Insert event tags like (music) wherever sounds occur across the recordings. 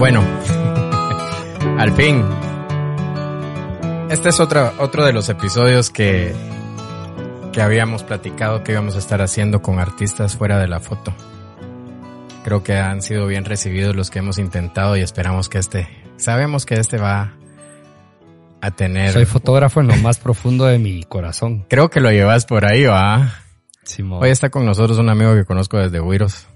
Bueno, (laughs) al fin. Este es otro, otro de los episodios que, que habíamos platicado que íbamos a estar haciendo con artistas fuera de la foto. Creo que han sido bien recibidos los que hemos intentado y esperamos que este, sabemos que este va a tener. Soy fotógrafo en lo más profundo de mi corazón. Creo que lo llevas por ahí, va. Hoy está con nosotros un amigo que conozco desde Huiros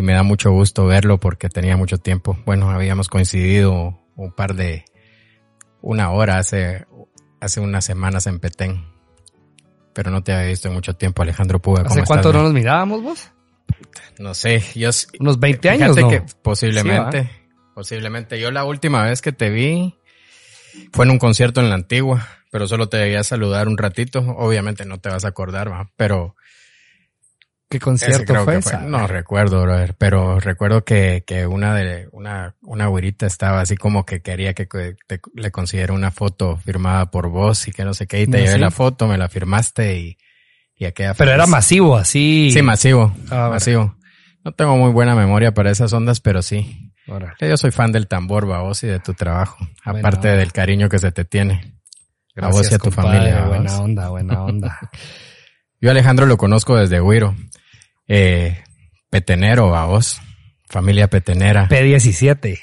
y me da mucho gusto verlo porque tenía mucho tiempo. Bueno, habíamos coincidido un par de, una hora hace, hace unas semanas en Petén. Pero no te había visto en mucho tiempo, Alejandro Puga. ¿Hace cuánto no nos mirábamos vos? No sé, yo... Unos 20 años, ¿no? que posiblemente, posiblemente. Yo la última vez que te vi fue en un concierto en la antigua, pero solo te debía saludar un ratito. Obviamente no te vas a acordar, ¿va? Pero ¿Qué concierto fue, No recuerdo, brother, pero recuerdo que, que una de, una, una güerita estaba así como que quería que le consiguiera una foto firmada por vos y que no sé qué, y te llevé la foto, me la firmaste y, y aquella Pero era masivo, así. Sí, masivo, ah, masivo. No tengo muy buena memoria para esas ondas, pero sí. Yo soy fan del tambor, vos y de tu trabajo, aparte del cariño que se te tiene. a vos y a tu familia. Buena onda, buena onda. (laughs) Yo Alejandro lo conozco desde Huiro eh, petenero, vos, familia petenera. P17.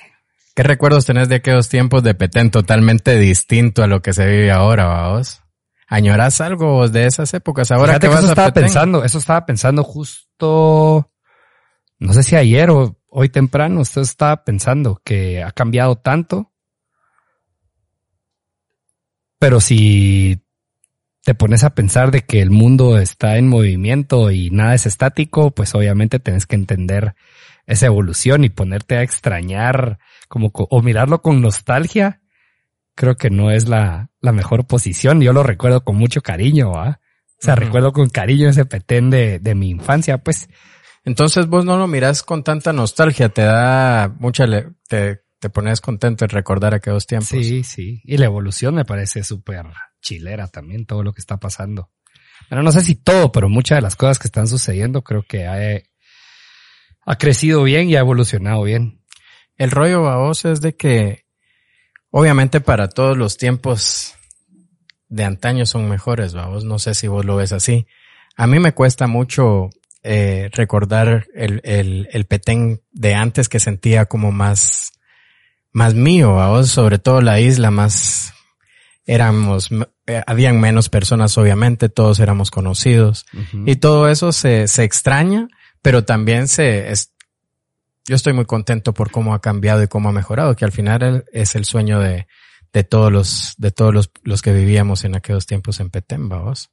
¿Qué recuerdos tenés de aquellos tiempos de Petén totalmente distinto a lo que se vive ahora, vos? ¿Añorás algo de esas épocas? Ahora que vas eso estaba pensando, eso estaba pensando justo, no sé si ayer o hoy temprano, usted estaba pensando que ha cambiado tanto. Pero si te pones a pensar de que el mundo está en movimiento y nada es estático, pues obviamente tienes que entender esa evolución y ponerte a extrañar como o mirarlo con nostalgia. Creo que no es la, la mejor posición. Yo lo recuerdo con mucho cariño, ¿ah? O sea, recuerdo con cariño ese petén de, de mi infancia, pues. Entonces vos no lo mirás con tanta nostalgia, te da mucha, te, te pones contento en recordar aquellos tiempos. Sí, sí. Y la evolución me parece súper chilera también, todo lo que está pasando. Bueno, no sé si todo, pero muchas de las cosas que están sucediendo creo que ha, ha crecido bien y ha evolucionado bien. El rollo a vos es de que, obviamente para todos los tiempos de antaño son mejores, vos. No sé si vos lo ves así. A mí me cuesta mucho eh, recordar el, el, el petén de antes que sentía como más, más mío, vos, sobre todo la isla más, éramos, eh, habían menos personas obviamente, todos éramos conocidos y todo eso se, se extraña, pero también se, es, yo estoy muy contento por cómo ha cambiado y cómo ha mejorado, que al final es el sueño de, de todos los, de todos los, los que vivíamos en aquellos tiempos en Petemba, vos.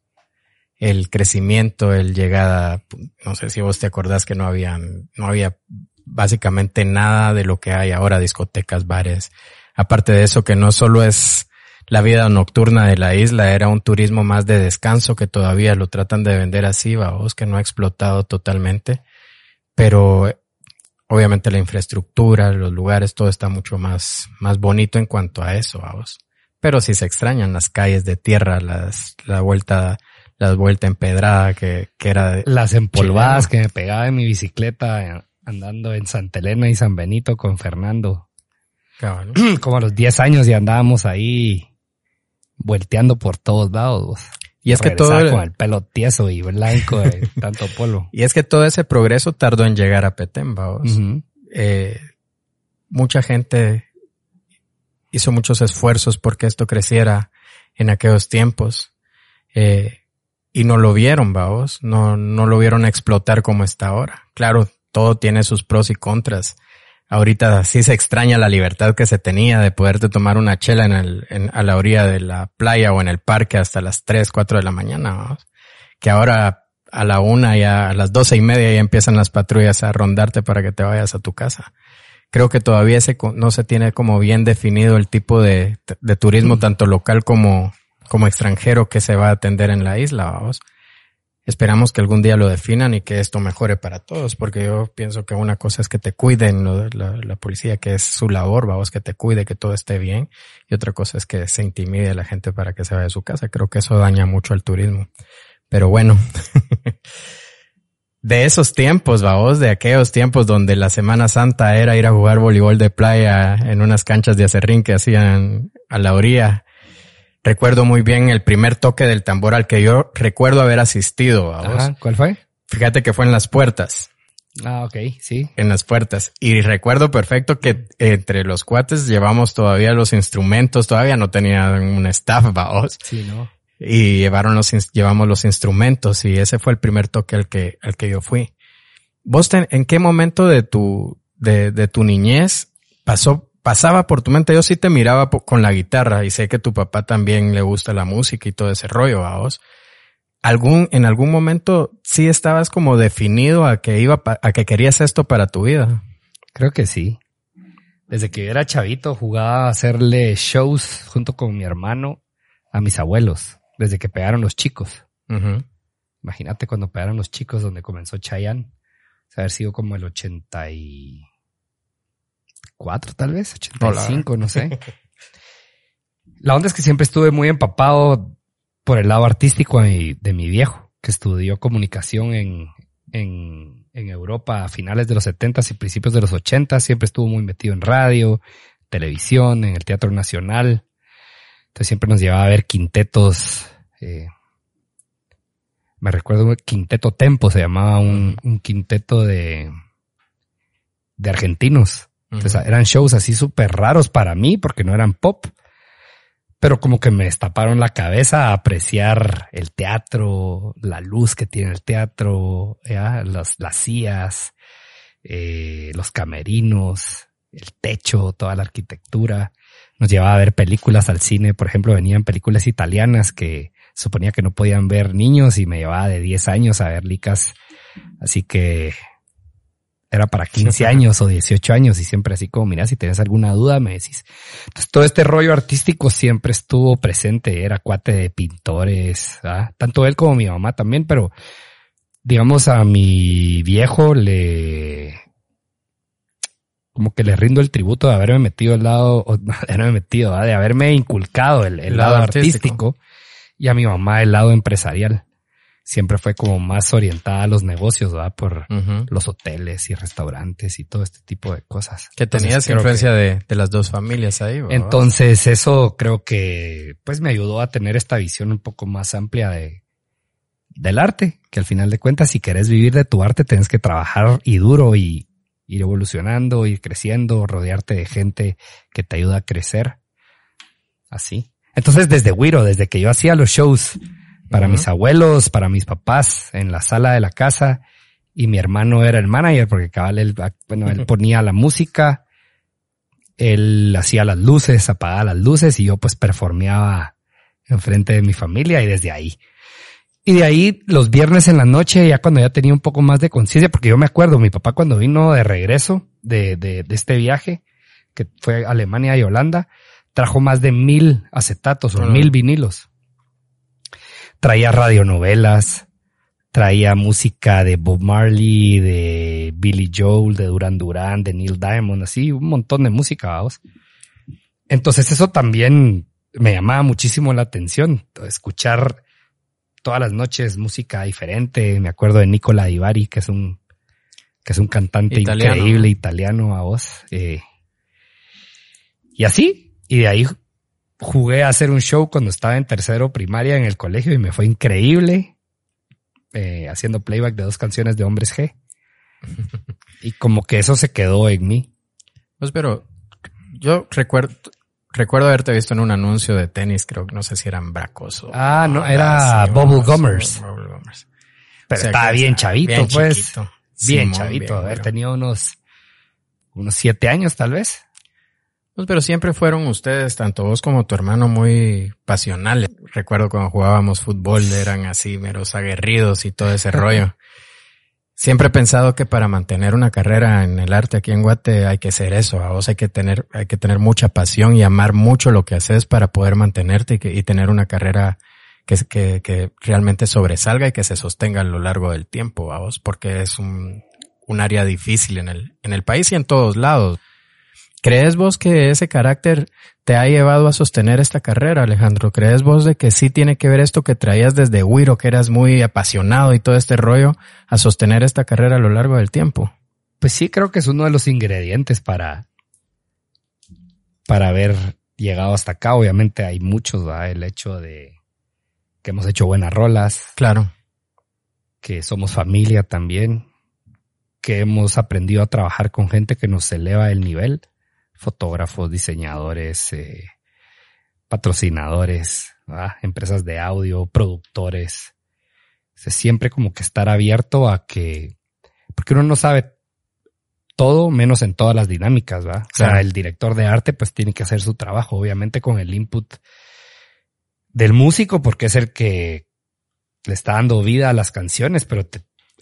El crecimiento, el llegada, no sé si vos te acordás que no habían, no había básicamente nada de lo que hay ahora, discotecas, bares. Aparte de eso, que no solo es la vida nocturna de la isla era un turismo más de descanso que todavía lo tratan de vender así, vamos, que no ha explotado totalmente, pero obviamente la infraestructura, los lugares, todo está mucho más, más bonito en cuanto a eso, vamos. Pero sí se extrañan las calles de tierra, las, la vuelta, la vuelta empedrada que, que era. Las empolvadas que me pegaba en mi bicicleta andando en Santa Elena y San Benito con Fernando. (clears throat) Como a los 10 años y andábamos ahí vuelteando por todos lados. Y es que todo con el pelo tieso y blanco de (laughs) tanto polvo. Y es que todo ese progreso tardó en llegar a Petén, eh, mucha gente hizo muchos esfuerzos porque esto creciera en aquellos tiempos. Eh, y no lo vieron, vamos, no, no lo vieron explotar como está ahora. Claro, todo tiene sus pros y contras ahorita sí se extraña la libertad que se tenía de poderte tomar una chela en el, en, a la orilla de la playa o en el parque hasta las 3, 4 de la mañana, que ahora a la una ya, a las doce y media ya empiezan las patrullas a rondarte para que te vayas a tu casa. Creo que todavía se, no se tiene como bien definido el tipo de, de turismo, tanto local como, como extranjero que se va a atender en la isla, vamos esperamos que algún día lo definan y que esto mejore para todos, porque yo pienso que una cosa es que te cuiden la, policía, que es su labor, vamos, que te cuide, que todo esté bien, y otra cosa es que se intimide a la gente para que se vaya de su casa. Creo que eso daña mucho al turismo. Pero bueno, (laughs) de esos tiempos, vamos, de aquellos tiempos donde la Semana Santa era ir a jugar voleibol de playa en unas canchas de acerrín que hacían a la orilla. Recuerdo muy bien el primer toque del tambor al que yo recuerdo haber asistido. ¿vamos? ¿Cuál fue? Fíjate que fue en las puertas. Ah, ok, sí. En las puertas. Y recuerdo perfecto que entre los cuates llevamos todavía los instrumentos, todavía no tenían un staff, vamos. Sí, ¿no? y llevaron los, llevamos los instrumentos y ese fue el primer toque al que, al que yo fui. ¿Vos en qué momento de tu, de, de tu niñez pasó, pasaba por tu mente? Yo sí te miraba con la guitarra y sé que tu papá también le gusta la música y todo ese rollo a vos. ¿Algún, en algún momento sí estabas como definido a que iba, a que querías esto para tu vida? Creo que sí. Desde que yo era chavito jugaba a hacerle shows junto con mi hermano a mis abuelos desde que pegaron los chicos. Imagínate cuando pegaron los chicos donde comenzó Chayanne. O sea, haber sido como el 84 tal vez, 85, no sé. La onda es que siempre estuve muy empapado por el lado artístico de mi, viejo, que estudió comunicación en, en, en, Europa a finales de los 70 y principios de los 80. Siempre estuvo muy metido en radio, televisión, en el Teatro Nacional. Entonces siempre nos llevaba a ver quintetos. Eh, me recuerdo un quinteto Tempo, se llamaba un, quinteto de, de argentinos. Entonces eran shows así súper raros para mí porque no eran pop. Pero como que me destaparon la cabeza a apreciar el teatro, la luz que tiene el teatro, Las, las sillas, eh, los camerinos, el techo, toda la arquitectura nos llevaba a ver películas al cine. Por ejemplo, venían películas italianas que suponía que no podían ver niños y me llevaba de 10 años a ver licas. Así que era para 15 (laughs) años o 18 años y siempre así como, mira, si tienes alguna duda me decís. Entonces todo este rollo artístico siempre estuvo presente, era cuate de pintores, ¿ah? tanto él como mi mamá también, pero digamos a mi viejo le, como que le rindo el tributo de haberme metido el lado, (laughs) de haberme metido, de haberme inculcado el, lado, artístico. y a mi mamá el lado empresarial. Siempre fue como más orientada a los negocios, ¿verdad? Por los hoteles y restaurantes y todo este tipo de cosas. Que tenías influencia de, de, las dos familias ahí, ¿verdad? Entonces eso creo que pues me ayudó a tener esta visión un poco más amplia de, del arte, que al final de cuentas si querés vivir de tu arte tienes que trabajar y duro y, ir evolucionando, ir creciendo, rodearte de gente que te ayuda a crecer. Así. Entonces, desde Wiro, desde que yo hacía los shows para mis abuelos, para mis papás, en la sala de la casa, y mi hermano era el manager, porque cabal él, bueno, él ponía la música, él hacía las luces, apagaba las luces, y yo pues performeaba enfrente de mi familia, y desde ahí. Y de ahí los viernes en la noche, ya cuando ya tenía un poco más de conciencia, porque yo me acuerdo, mi papá cuando vino de regreso de, de, de, este viaje, que fue a Alemania y Holanda, trajo más de mil acetatos o mil vinilos. Traía radionovelas, traía música de Bob Marley, de Billy Joel, de Duran Duran, de Neil Diamond, así un montón de música, vamos. Entonces eso también me llamaba muchísimo la atención, escuchar todas las noches música diferente. Me acuerdo de Nicola Divari, que es un, que es un cantante increíble italiano a voz. Eh, y así, y de ahí jugué a hacer un show cuando estaba en tercero primaria en el colegio y me fue increíble, eh, haciendo playback de dos canciones de Hombres G. (laughs) y como que eso se quedó en mí. Pues pero yo recuerdo, Recuerdo haberte visto en un anuncio de tenis, creo que no sé si eran Bracos o... Ah, no, era Bubble Gummers. Pero estaba bien chavito, pues. bien chavito, haber tenido unos, unos siete años tal vez. Pues pero siempre fueron ustedes, tanto vos como tu hermano, muy pasionales. Recuerdo cuando jugábamos fútbol, eran así meros aguerridos y todo ese rollo. Siempre he pensado que para mantener una carrera en el arte aquí en Guate hay que ser eso. A vos hay que tener, hay que tener mucha pasión y amar mucho lo que haces para poder mantenerte y, tener una carrera que, que, que, realmente sobresalga y que se sostenga a lo largo del tiempo, a vos, porque es un, un área difícil en el, en el país y en todos lados. ¿Crees vos que ese carácter te ha llevado a sostener esta carrera, Alejandro? ¿Crees vos de que sí tiene que ver esto que traías desde Wiro, que eras muy apasionado y todo este rollo, a sostener esta carrera a lo largo del tiempo? Pues sí, creo que es uno de los ingredientes para, para haber llegado hasta acá. Obviamente hay muchos, ¿va? El hecho de que hemos hecho buenas rolas. Claro. Que somos familia también. Que hemos aprendido a trabajar con gente que nos eleva el nivel. Fotógrafos, diseñadores, eh, patrocinadores, empresas de audio, productores. siempre como que estar abierto a que, porque uno no sabe todo menos en todas las dinámicas, ¿va? O sea, el director de arte pues tiene que hacer su trabajo, obviamente con el input del músico porque es el que le está dando vida a las canciones, pero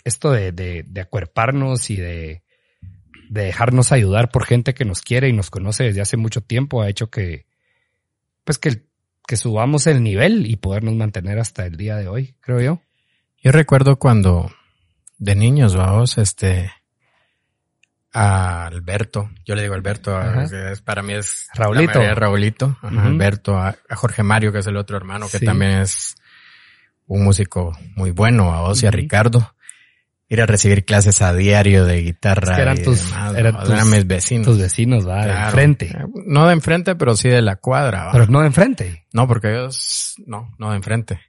esto de, de, de acuerparnos y de, de dejarnos ayudar por gente que nos quiere y nos conoce desde hace mucho tiempo ha hecho que, pues que, que subamos el nivel y podernos mantener hasta el día de hoy, creo yo. Yo recuerdo cuando de niños, vamos, este, a Alberto, yo le digo Alberto, para mí es Raulito, Raulito, Alberto, a, Jorge Mario, que es el otro hermano, que también es un músico muy bueno, a vos y a Ricardo. Ir a recibir clases a diario de guitarra. eran tus, eran, mis vecinos. Tus vecinos, va, de enfrente. Eh, no de enfrente, pero sí de la cuadra. Pero no de enfrente. No, porque ellos, no, no de enfrente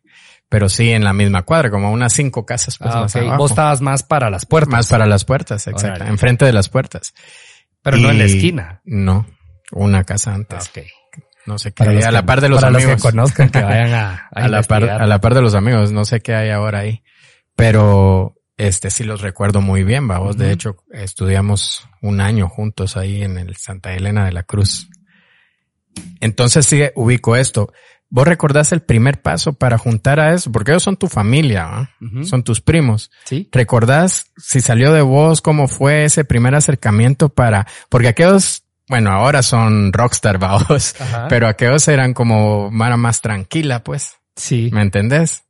pero sí en la misma cuadra, como unas cinco casas pues, ah, más abajo. Vos estabas más para las puertas. Más para las puertas, exacto. Enfrente de las puertas. Pero no en la esquina. No, una casa antes. Okay. No sé qué hay, a la par de los para amigos. Los que conozcan, que vayan a, (laughs) a, la par, a la par de los amigos, no sé qué hay ahora ahí. Pero este sí los recuerdo muy bien, vamos. De hecho, estudiamos un año juntos ahí en el Santa Elena de la Cruz. Entonces sí ubico esto. ¿Vos recordás el primer paso para juntar a eso? Porque ellos son tu familia, son tus primos. Sí. ¿Recordás si salió de vos cómo fue ese primer acercamiento para, porque aquellos, bueno, ahora son rockstar, vamos, pero aquellos eran como mara más tranquila, pues. Sí. ¿Me entendés?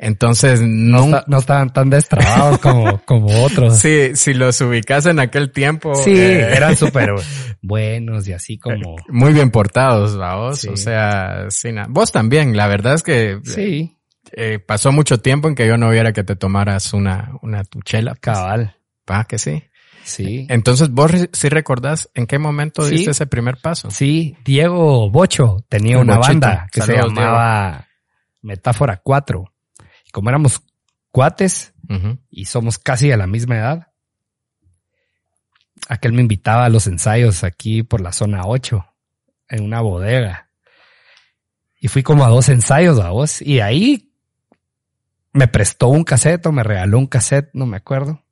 Entonces no, no, estaban tan destrabados (laughs) como, como otros. Sí, si los ubicas en aquel tiempo. Sí, eh, eran (laughs) súper buenos y así como. Muy bien portados, vos. O sea, sí, vos también. La verdad es que. Sí. Eh, pasó mucho tiempo en que yo no viera que te tomaras una, una tuchela. Pues. Cabal. Pa, que sí. Sí. Entonces, vos sí recordás en qué momento diste ese primer paso. Sí, Diego Bocho tenía una banda que se llamaba Metáfora 4 como éramos cuates y somos casi a la misma edad, aquel me invitaba a los ensayos aquí por la zona 8, en una bodega. Y fui como a dos ensayos a vos. Y ahí me prestó un cassette o me regaló un cassette, no me acuerdo.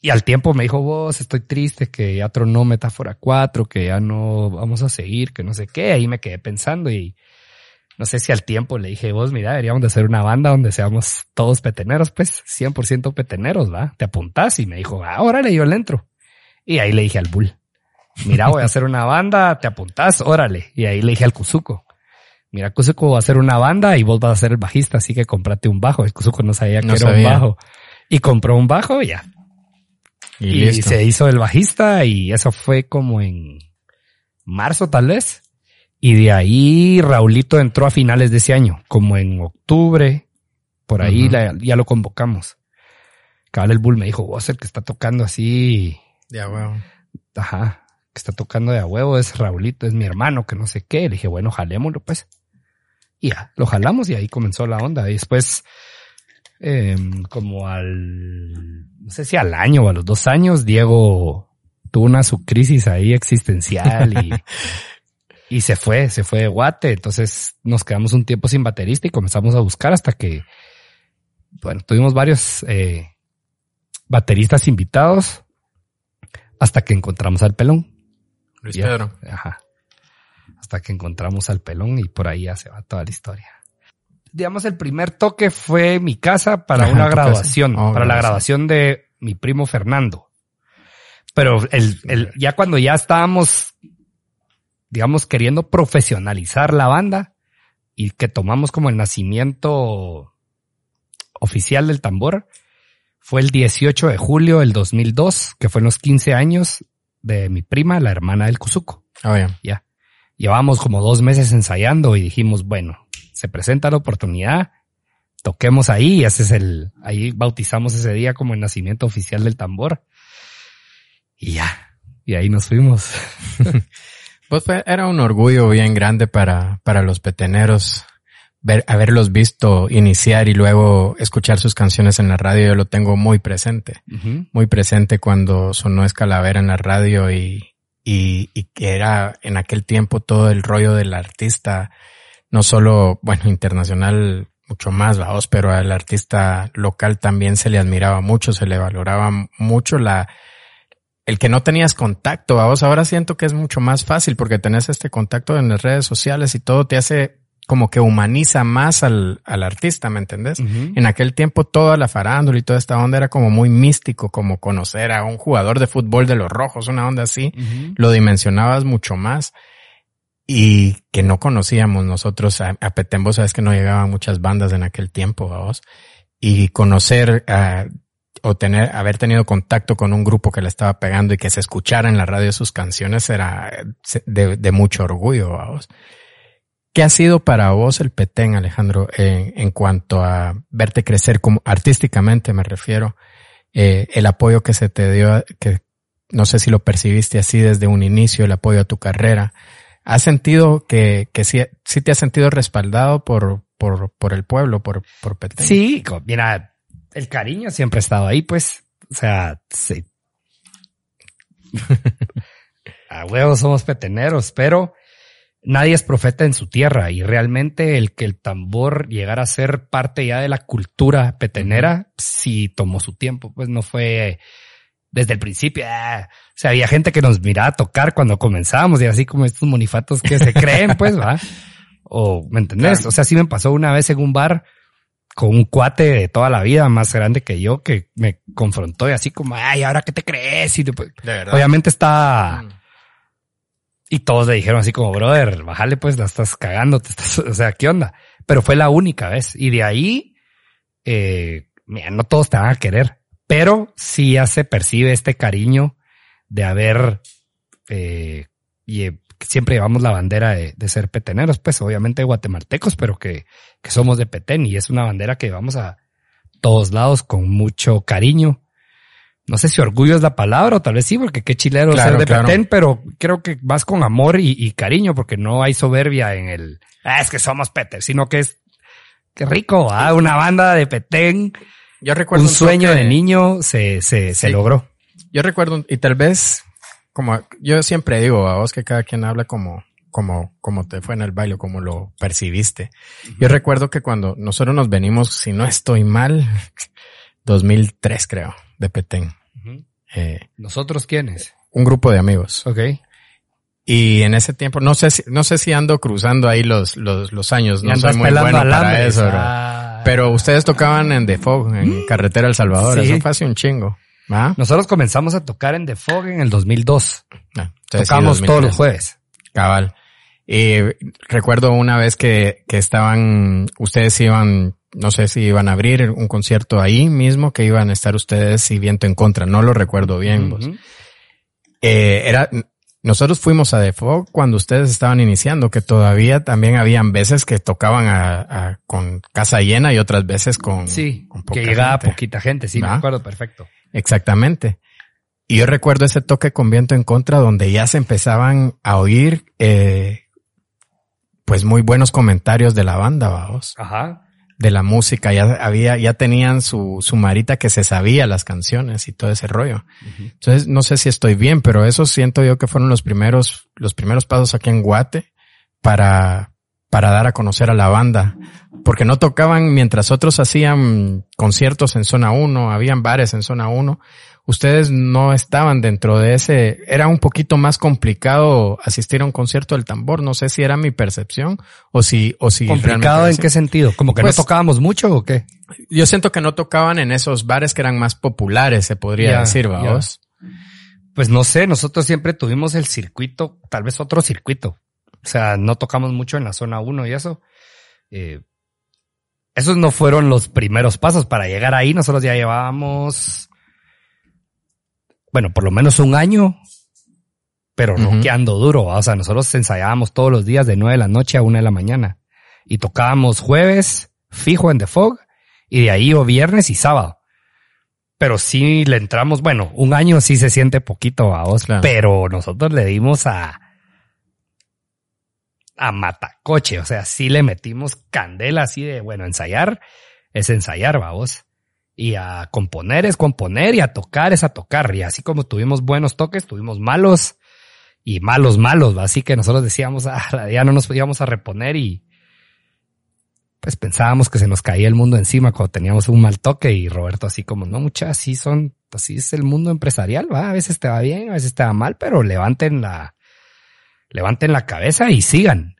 Y al tiempo me dijo, vos, estoy triste, que ya tronó Metáfora 4, que ya no vamos a seguir, que no sé qué. Ahí me quedé pensando y no sé si al tiempo le dije, vos, mira, deberíamos de hacer una banda donde seamos todos peteneros, pues, 100% peteneros, ¿va? Te apuntás y me dijo, ah, órale, yo le entro. Y ahí le dije al Bull, mira, voy a hacer una banda, te apuntás, órale. Y ahí le dije al Kuzuko, mira, Kuzuko va a hacer una banda y vos vas a ser el bajista, así que comprate un bajo. El Kuzuko no sabía que era un bajo. Y compró un bajo y ya. Y, y se hizo el bajista y eso fue como en marzo tal vez. Y de ahí Raulito entró a finales de ese año, como en octubre, por ahí ya lo convocamos. Cabal el Bull me dijo, vos el que está tocando así. De a huevo. Ajá, que está tocando de a huevo es Raulito, es mi hermano, que no sé qué. Le dije, bueno, jalémoslo pues. Y ya, lo jalamos y ahí comenzó la onda. Y después, em, como al, no sé si al año o a los dos años, Diego tuvo una su crisis ahí existencial y (laughs) Y se fue, se fue de Guate. Entonces nos quedamos un tiempo sin baterista y comenzamos a buscar hasta que, bueno, tuvimos varios eh, bateristas invitados hasta que encontramos al pelón. Luis Pedro. Ajá. Hasta que encontramos al pelón y por ahí ya se va toda la historia. Digamos, el primer toque fue mi casa para una graduación, oh, para la graduación de mi primo Fernando. Pero el, el, ya cuando ya estábamos digamos, queriendo profesionalizar la banda y que tomamos como el nacimiento oficial del tambor, fue el 18 de julio del 2002, que fue en los 15 años de mi prima, la hermana del Cuzuco. Oh, ya. Ya. Llevábamos como dos meses ensayando y dijimos, bueno, se presenta la oportunidad, toquemos ahí ese es el, ahí bautizamos ese día como el nacimiento oficial del tambor. Y ya. Y ahí nos fuimos. (laughs) Pues fue- era un orgullo bien grande para, para los peteneros ver, haberlos visto iniciar y luego escuchar sus canciones en la radio. Yo lo tengo muy presente, muy presente cuando sonó Escalavera en la radio y, y, y que era en aquel tiempo todo el rollo del artista, no solo, bueno, internacional, mucho más, vamos, pero al artista local también se le admiraba mucho, se le valoraba mucho la, el que no tenías contacto, vos ahora siento que es mucho más fácil porque tenés este contacto en las redes sociales y todo te hace como que humaniza más al, al artista, ¿me entendés? En aquel tiempo toda la farándula y toda esta onda era como muy místico, como conocer a un jugador de fútbol de los rojos, una onda así, lo dimensionabas mucho más y que no conocíamos nosotros. A, a Petembo, sabes que no llegaban muchas bandas en aquel tiempo, vamos, y conocer ah, o tener, haber tenido contacto con un grupo que le estaba pegando y que se escuchara en la radio sus canciones era eh, de, mucho orgullo, vamos. ¿Qué ha sido para vos el Petén, Alejandro, en, en cuanto a verte crecer como artísticamente, me refiero, eh, el apoyo que se te dio, que no sé si lo percibiste así desde un inicio, el apoyo a tu carrera. ¿Has sentido que, que sí, sí te has sentido respaldado por, por, por el pueblo, por, por Petén? Sí, mira, el cariño siempre ha estado ahí, pues. O sea, sí. (laughs) a huevos somos peteneros, pero nadie es profeta en su tierra y realmente el que el tambor llegara a ser parte ya de la cultura petenera, sí tomó su tiempo, pues no fue desde el principio. ah, O sea, había gente que nos miraba a tocar cuando comenzábamos y así como estos monifatos que se creen, pues, (laughs) va. O, ¿me entendés? Claro. O sea, sí me pasó una vez en un bar con un cuate de toda la vida más grande que yo que me confrontó y así como, ay, ¿ahora qué te crees? Y después- obviamente está... Mm. Y todos le dijeron así como, brother, bájale pues, la estás cagando, te estás, (laughs) o sea, ¿qué onda? Pero fue la única vez. Y de ahí, eh, mira, no todos te van a querer, pero sí ya se percibe este cariño de haber, eh, y eh, siempre llevamos la bandera de, de ser peteneros, pues obviamente guatemaltecos, pero que, que somos de Petén y es una bandera que llevamos a todos lados con mucho cariño. No sé si orgullo es la palabra o tal vez sí, porque qué chilero Claro, ser de claro. Petén, pero creo que vas con amor y, y cariño, porque no hay soberbia en el, ah, es que somos Petén, sino que es, qué rico, ah, una banda de Petén, Yo recuerdo un sueño de niño se, se, se logró. Yo recuerdo, y tal vez, como yo siempre digo a vos que cada quien habla como, como, como te fue en el baile, como lo percibiste. Yo recuerdo que cuando nosotros nos venimos, si no estoy mal, 2003 creo, de Petén. Eh, ¿Nosotros quiénes? un grupo de amigos. Ok. Y en ese tiempo, no sé si, no sé si ando cruzando ahí los, los, los años, no soy muy bueno para eso, bro. Ah. Pero ustedes tocaban en The Fog, en Carretera El Salvador, Sí. eso fue hace un chingo. Nosotros comenzamos a tocar en The Fog en el 2002. Ah, Tocamos todos 2003. los jueves. Cabal. Y recuerdo una vez que, que estaban, ustedes iban, no sé si iban a abrir un concierto ahí mismo, que iban a estar ustedes y viento en contra, no lo recuerdo bien. Ujú. Eh, era, nosotros fuimos a Fog cuando ustedes estaban iniciando, que todavía también habían veces que tocaban a, a- con casa llena y otras veces con, Sí, con poca que llegaba gente. poquita gente, sí, me ¿Va? acuerdo perfecto. Exactamente. Y yo recuerdo ese toque con viento en contra donde ya se empezaban a oír, eh, pues muy buenos comentarios de la banda, vamos, Ajá. de la música. Ya había, ya tenían su, su marita que se sabía las canciones y todo ese rollo. Entonces, no sé si estoy bien, pero eso siento yo que fueron los primeros, los primeros pasos aquí en Guate para, para dar a conocer a la banda. Porque no tocaban mientras otros hacían conciertos en zona 1, habían bares en zona 1. Ustedes no estaban dentro de ese, era un poquito más complicado asistir a un concierto del tambor. No sé si era mi percepción o si, o si ¿Complicado en qué sentido? ¿Como que Pues- no tocábamos mucho o qué? Yo siento que no tocaban en esos bares que eran más populares, se podría decir, vamos. Pues no sé, nosotros siempre tuvimos el circuito, tal vez otro circuito. O sea, no tocamos mucho en la zona 1 y eso. Eh, esos no fueron los primeros pasos. Para llegar ahí, nosotros ya llevábamos, bueno, por lo menos un año pero rockeando duro. O sea, nosotros ensayábamos todos los días de nueve de la noche a una de la mañana y tocábamos jueves fijo en The Fog y de ahí o viernes y sábado. Pero sí le entramos, bueno, un año sí se siente poquito a vos, pero nosotros le dimos a a matacoche, o sea, sí le metimos candela así de, bueno, ensayar es ensayar, vamos. Y a componer es componer y a tocar es a tocar. Y así como tuvimos buenos toques, tuvimos malos y malos, malos. Así que nosotros decíamos, (laughs) ah, ya no nos podíamos a reponer y pues pensábamos que se nos caía el mundo encima cuando teníamos un mal toque y Roberto así como, no, muchas, así son, así es el mundo empresarial, va, a veces te va bien, a veces te va mal, pero levanten la, levanten la cabeza y sigan.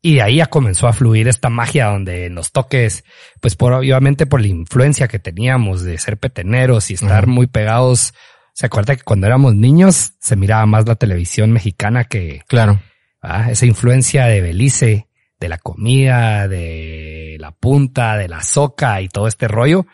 Y de ahí ya comenzó a fluir esta magia donde en los toques, pues por obviamente por la influencia que teníamos de ser peteneros y estar muy pegados. Se acuerda que cuando éramos niños se miraba más la televisión mexicana que, claro, ¿ah? esa influencia de Belice, de la comida, de la punta, de la soca y todo este rollo.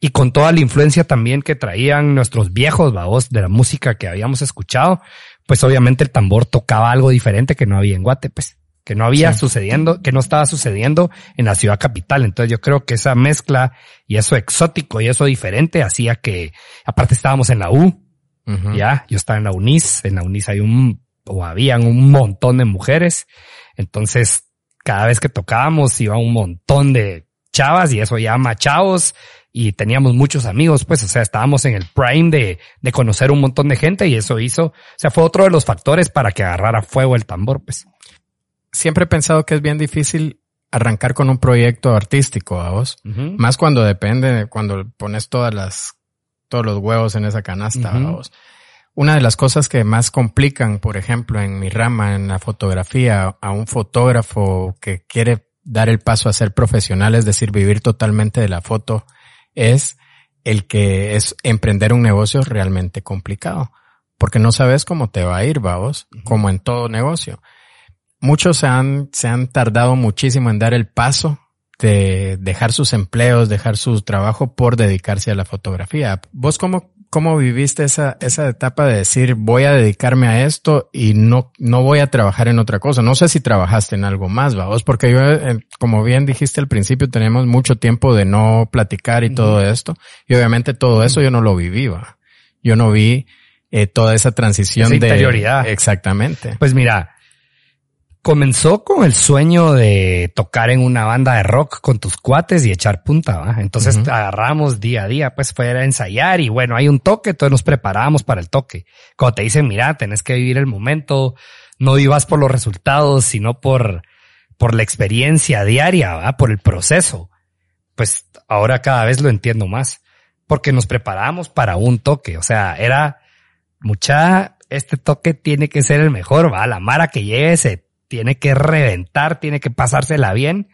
Y con toda la influencia también que traían nuestros viejos, voz de la música que habíamos escuchado, pues obviamente el tambor tocaba algo diferente que no había en Guate, pues que no había sucediendo, que no estaba sucediendo en la ciudad capital. Entonces yo creo que esa mezcla y eso exótico y eso diferente hacía que, aparte estábamos en la U, ya, yo estaba en la UNIS, en la UNIS hay un, o habían un montón de mujeres. Entonces, cada vez que tocábamos iba un montón de chavas y eso llama chavos y teníamos muchos amigos, pues, o sea, estábamos en el prime de, de conocer un montón de gente y eso hizo, o sea, fue otro de los factores para que agarrara fuego el tambor, pues siempre he pensado que es bien difícil arrancar con un proyecto artístico, a vos. Más cuando depende, cuando pones todas las, todos los huevos en esa canasta, a vos. Una de las cosas que más complican, por ejemplo, en mi rama, en la fotografía, a un fotógrafo que quiere dar el paso a ser profesional, es decir, vivir totalmente de la foto, es el que es emprender un negocio realmente complicado. Porque no sabes cómo te va a ir, vamos, como en todo negocio muchos se han, se han tardado muchísimo en dar el paso de dejar sus empleos, dejar su trabajo por dedicarse a la fotografía. ¿Vos cómo, cómo viviste esa, esa etapa de decir voy a dedicarme a esto y no, no voy a trabajar en otra cosa? No sé si trabajaste en algo más, va vos, porque yo, eh, como bien dijiste al principio, tenemos mucho tiempo de no platicar y todo esto. Y obviamente todo eso yo no lo viví, va. Yo no vi eh, toda esa transición de interioridad. Exactamente. Pues mira, comenzó con el sueño de tocar en una banda de rock con tus cuates y echar punta, ¿va? Entonces agarramos día a día, pues fue a ensayar y bueno, hay un toque, entonces nos preparábamos para el toque. Cuando te dicen, mira, tenés que vivir el momento, no vivas por los resultados, sino por, por la experiencia diaria, ¿va? Por el proceso. Pues ahora cada vez lo entiendo más, porque nos preparamos para un toque, o sea, era mucha, este toque tiene que ser el mejor, va, la mara que llegue se tiene que reventar, tiene que pasársela bien.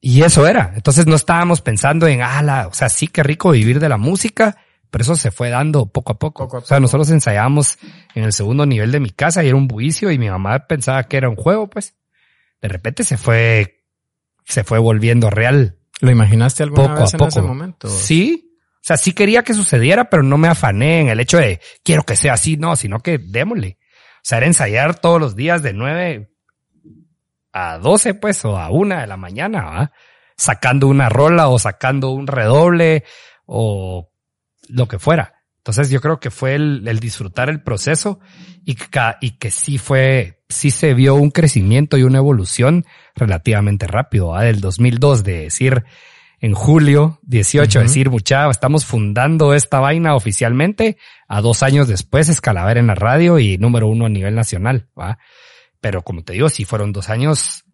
Y eso era. Entonces no estábamos pensando en, ah, o sea, sí que rico vivir de la música, pero eso se fue dando poco a poco. O sea, nosotros ensayábamos en el segundo nivel de mi casa y era un buicio y mi mamá pensaba que era un juego, pues. De repente se fue, se fue volviendo real. ¿Lo imaginaste alguna poco vez a poco. en ese momento? Sí. O sea, sí quería que sucediera, pero no me afané en el hecho de quiero que sea así, no, sino que démosle. Sea, era ensayar todos los días de 9 a 12, pues, o a una de la mañana. Sacando una rola o sacando un redoble o lo que fuera. Entonces yo creo que fue el, disfrutar el proceso y que, y que sí fue, sí se vio un crecimiento y una evolución relativamente rápido, ¿va? Del 2002 de decir, en julio 18, decir, mucha, estamos fundando esta vaina oficialmente. A dos años después, Escalaver en la radio y número uno a nivel nacional, ¿va? Pero como te digo, sí fueron dos años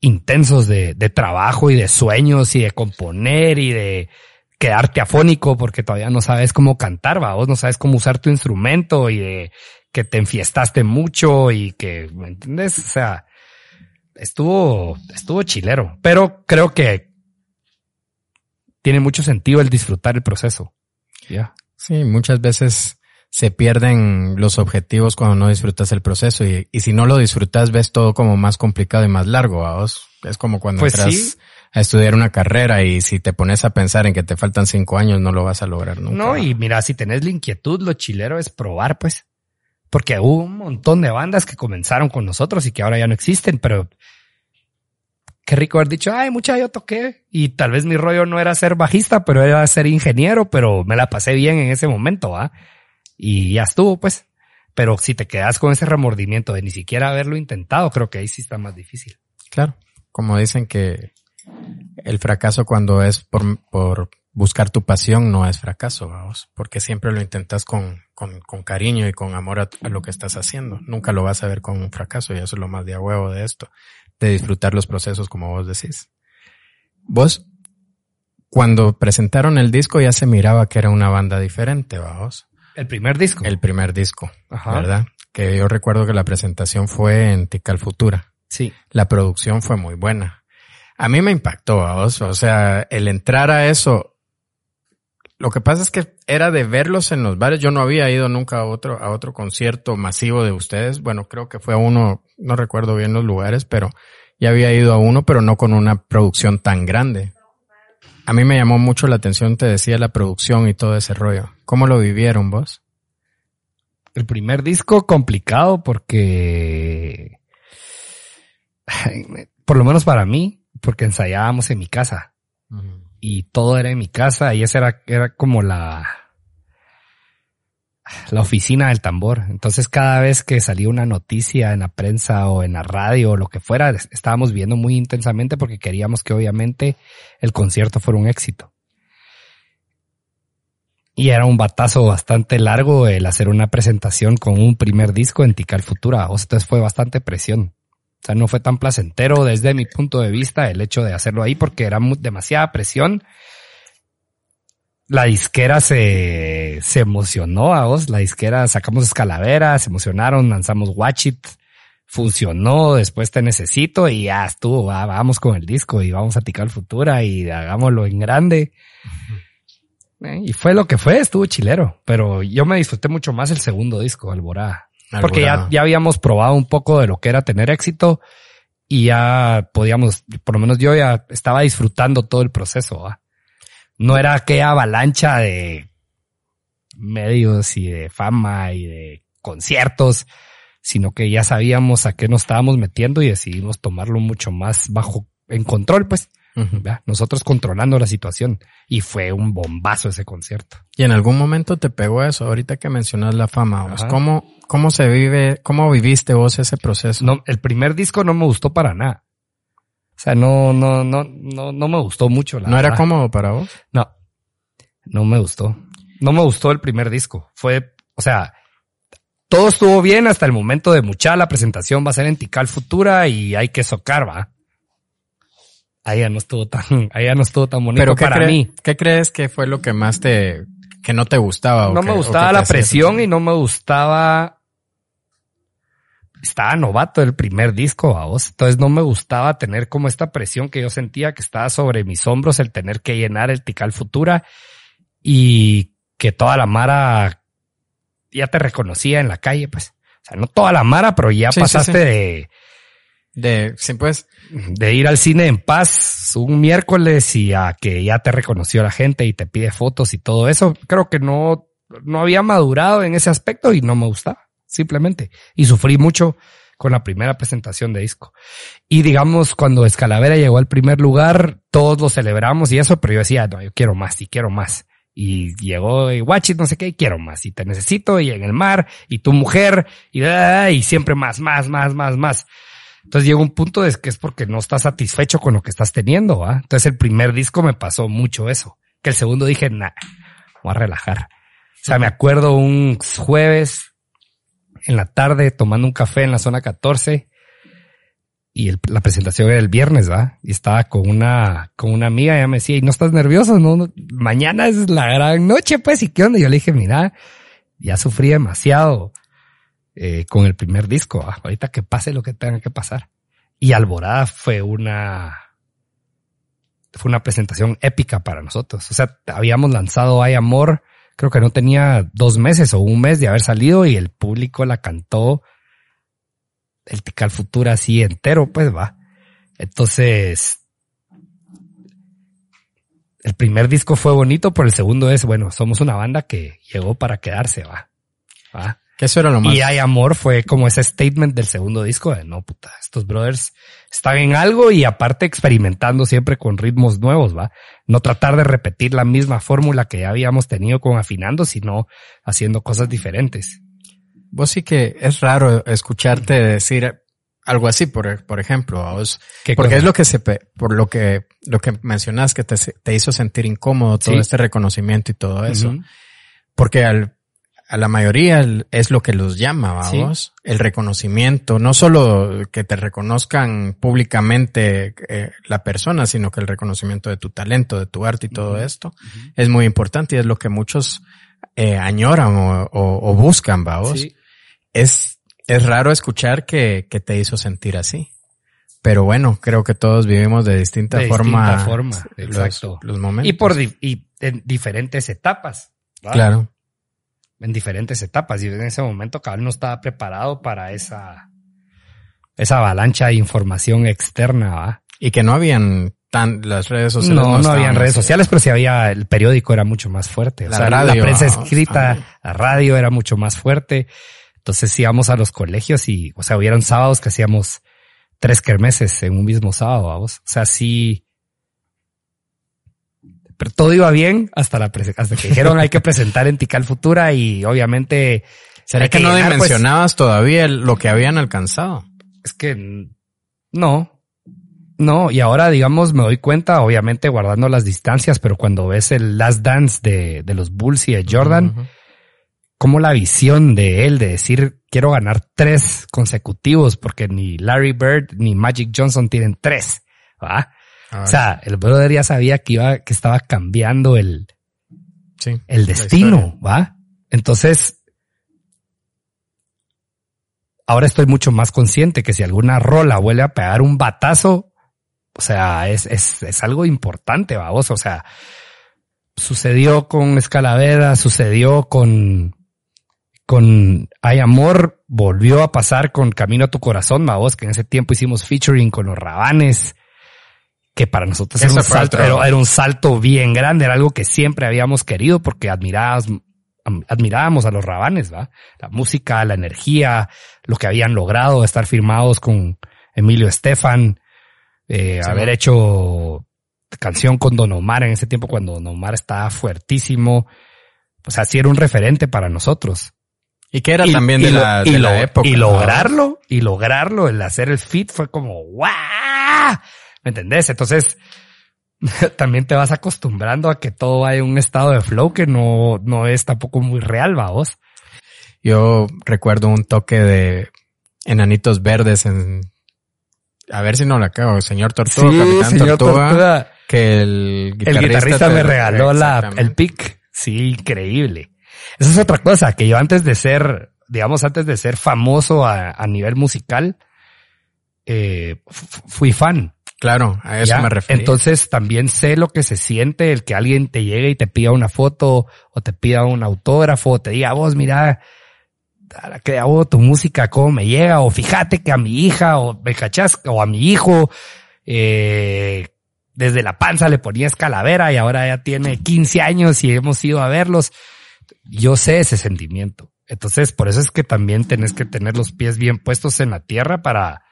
intensos de, de trabajo y de sueños y de componer y de quedarte afónico porque todavía no sabes cómo cantar, va, vos no sabes cómo usar tu instrumento y de que te enfiestaste mucho y que, ¿me entiendes? O sea, estuvo, estuvo chilero, pero creo que tiene mucho sentido el disfrutar el proceso. Ya. Sí, muchas veces se pierden los objetivos cuando no disfrutas el proceso y, y, si no lo disfrutas ves todo como más complicado y más largo. ¿vos? Es como cuando pues entras a estudiar una carrera y si te pones a pensar en que te faltan cinco años no lo vas a lograr nunca. No, y mira, si tenés la inquietud, lo chilero es probar, pues. Porque hubo un montón de bandas que comenzaron con nosotros y que ahora ya no existen, pero qué rico haber dicho, ay, mucha yo toqué y tal vez mi rollo no era ser bajista, pero era ser ingeniero, pero me la pasé bien en ese momento, ¿va? Y ya estuvo, pues. Pero si te quedas con ese remordimiento de ni siquiera haberlo intentado, creo que ahí sí está más difícil. Claro, como dicen que el fracaso cuando es por, por buscar tu pasión no es fracaso, vamos, porque siempre lo intentas con, con, con cariño y con amor a, lo que estás haciendo. Nunca lo vas a ver con un fracaso y eso es lo más de a huevo de esto, de disfrutar los procesos como vos decís. Vos, cuando presentaron el disco ya se miraba que era una banda diferente, vamos. El primer disco. El primer disco, Ajá. ¿verdad? Que yo recuerdo que la presentación fue en Tical Futura. Sí. La producción fue muy buena. A mí me impactó, vamos. O sea, el entrar a eso, lo que pasa es que era de verlos en los bares. Yo no había ido nunca a otro, a otro concierto masivo de ustedes. Bueno, creo que fue a uno, no recuerdo bien los lugares, pero ya había ido a uno, pero no con una producción tan grande. A mí me llamó mucho la atención, te decía, la producción y todo ese rollo. ¿Cómo lo vivieron vos? El primer disco complicado porque, por lo menos para mí, porque ensayábamos en mi casa. Y todo era en mi casa y esa era, era como la, la oficina del tambor. Entonces cada vez que salía una noticia en la prensa o en la radio o lo que fuera, estábamos viendo muy intensamente porque queríamos que obviamente el concierto fuera un éxito. Y era un batazo bastante largo el hacer una presentación con un primer disco en Tical Futura. O sea, entonces fue bastante presión. O sea, no fue tan placentero desde mi punto de vista el hecho de hacerlo ahí porque era demasiada presión la disquera se, se emocionó a vos, la disquera sacamos escalavera, se emocionaron, lanzamos Watch It, funcionó, después te necesito y ya estuvo, va, vamos con el disco y vamos a ticar futura y hagámoslo en grande. Uh -huh. Y fue lo que fue, estuvo chilero, pero yo me disfruté mucho más el segundo disco, Alborada. Porque ya, ya habíamos probado un poco de lo que era tener éxito y ya podíamos, por lo menos yo ya estaba disfrutando todo el proceso, ¿va? no era aquella avalancha de medios y de fama y de conciertos, sino que ya sabíamos a qué nos estábamos metiendo y decidimos tomarlo mucho más bajo en control, pues. Uh -huh. Nosotros controlando la situación y fue un bombazo ese concierto. Y en algún momento te pegó eso, ahorita que mencionas la fama, vos, ¿cómo, cómo se vive, cómo viviste vos ese proceso? No, el primer disco no me gustó para nada. O sea, no, no, no, no, no me gustó mucho. La ¿No verdad. era cómodo para vos? No, no me gustó. No me gustó el primer disco. Fue, o sea, todo estuvo bien hasta el momento de mucha. La presentación va a ser en Tical Futura y hay que socar, va. Ahí ya no estuvo tan, (laughs) ahí ya no estuvo tan bonito Pero para mí. ¿Qué crees que fue lo que más te, que no te gustaba? No me gustaba la presión y no me gustaba estaba novato el primer disco, a vos. Entonces no me gustaba tener como esta presión que yo sentía que estaba sobre mis hombros el tener que llenar el Tical Futura y que toda la Mara ya te reconocía en la calle, pues. O sea, no toda la Mara, pero ya sí, pasaste sí, sí. de... De, sí, pues. De ir al cine en paz un miércoles y a que ya te reconoció la gente y te pide fotos y todo eso. Creo que no, no había madurado en ese aspecto y no me gustaba simplemente. Y sufrí mucho con la primera presentación de disco. Y digamos, cuando Escalavera llegó al primer lugar, todos lo celebramos y eso, pero yo decía, no, yo quiero más y quiero más. Y llegó y It, no sé qué, quiero más. Y te necesito, y en el mar, y tu mujer, y, y siempre más, más, más, más, más. Entonces llegó un punto de que es porque no estás satisfecho con lo que estás teniendo, ¿va? Entonces el primer disco me pasó mucho eso. Que el segundo dije, nah, voy a relajar. O sea, me acuerdo un jueves, en la tarde tomando un café en la zona 14 y la presentación era el viernes, ¿va? Y estaba con una, con una amiga, ella me decía, ¿y no estás nervioso? No, mañana es la gran noche, pues, ¿y qué onda? Y yo le dije, mira, ya sufrí demasiado eh, con el primer disco, ¿va? ahorita que pase lo que tenga que pasar. Y Alborada fue una, fue una presentación épica para nosotros. O sea, habíamos lanzado Hay Amor, creo que no tenía dos meses o un mes de haber salido y el público la cantó el Tical Futura así entero, pues va. Entonces, el primer disco fue bonito, pero el segundo es, bueno, somos una banda que llegó para quedarse, va. ¿Va? Que eso era lo más. Y Hay Amor fue como ese statement del segundo disco de no puta, estos brothers están en algo y aparte experimentando siempre con ritmos nuevos, va. No tratar de repetir la misma fórmula que ya habíamos tenido con Afinando, sino haciendo cosas diferentes. Vos sí que es raro escucharte decir algo así, por, por ejemplo, vos, porque es lo que se, por lo que, lo que mencionas que te, te hizo sentir incómodo todo este reconocimiento y todo eso. Porque al, a la mayoría es lo que los llama, vamos. El reconocimiento, no solo que te reconozcan públicamente eh, la persona, sino que el reconocimiento de tu talento, de tu arte y todo esto es muy importante y es lo que muchos eh, añoran o, o, buscan, vamos. Es, es raro escuchar que, que te hizo sentir así. Pero bueno, creo que todos vivimos de distinta de forma. Distinta forma, exacto. Los, momentos. Y por y en diferentes etapas. Claro en diferentes etapas y en ese momento cabal no estaba preparado para esa, esa avalancha de información externa, ¿va? Y que no habían tan, las redes sociales. No, no, habían redes sociales, pero sí había, el periódico era mucho más fuerte. La, radio, la prensa escrita, la radio era mucho más fuerte. Entonces íbamos a los colegios y, o sea, hubieron sábados que hacíamos tres kermeses en un mismo sábado, vamos. O sea, sí, pero todo iba bien hasta la hasta que dijeron hay que presentar en Tical Futura y obviamente ¿Será que, no pues, dimensionabas todavía lo que habían alcanzado? Es que no. No, y ahora digamos me doy cuenta, obviamente guardando las distancias, pero cuando ves el Last Dance de, de los Bulls y de Jordan, como la visión de él de decir quiero ganar tres consecutivos porque ni Larry Bird ni Magic Johnson tienen tres, ¿va? O sea, el brother ya sabía que iba, que estaba cambiando el, el destino, ¿va? Entonces, ahora estoy mucho más consciente que si alguna rola vuelve a pegar un batazo, o sea, es, es, es algo importante, vamos, o sea, sucedió con Escalavera, sucedió con, con Hay Amor, volvió a pasar con Camino a tu Corazón, vos, que en ese tiempo hicimos featuring con los Rabanes, que para nosotros era un, salto, era, un salto bien grande, era algo que siempre habíamos querido porque admirábamos, admirábamos a los rabanes, ¿va? La música, la energía, lo que habían logrado, estar firmados con Emilio Estefan, eh, haber hecho canción con Don Omar en ese tiempo cuando Don Omar estaba fuertísimo. O sea, sí era un referente para nosotros. Y que era también de, la, de época. Y lograrlo, y lograrlo, el hacer el fit fue como, ¡guau! ¿Me entendés? Entonces, (laughs) también te vas acostumbrando a que todo hay un estado de flow que no, no es tampoco muy real, vos. Yo recuerdo un toque de enanitos verdes en, a ver si no la cago, señor Tortuga, Capitán Tortuga, que el guitarrista, me regaló la, el pick. Sí, increíble. Esa es otra cosa, que yo antes de ser, digamos, antes de ser famoso a, a nivel musical, eh, fui fan. Claro, a eso me refiero. Entonces también sé lo que se siente el que alguien te llegue y te pida una foto o te pida un autógrafo o te diga, vos mira, que hago tu música, cómo me llega, o fíjate que a mi hija, o me cachas, o a mi hijo, eh, desde la panza le ponías calavera y ahora ya tiene 15 años y hemos ido a verlos. Yo sé ese sentimiento. Entonces, por eso es que también tenés que tener los pies bien puestos en la tierra para,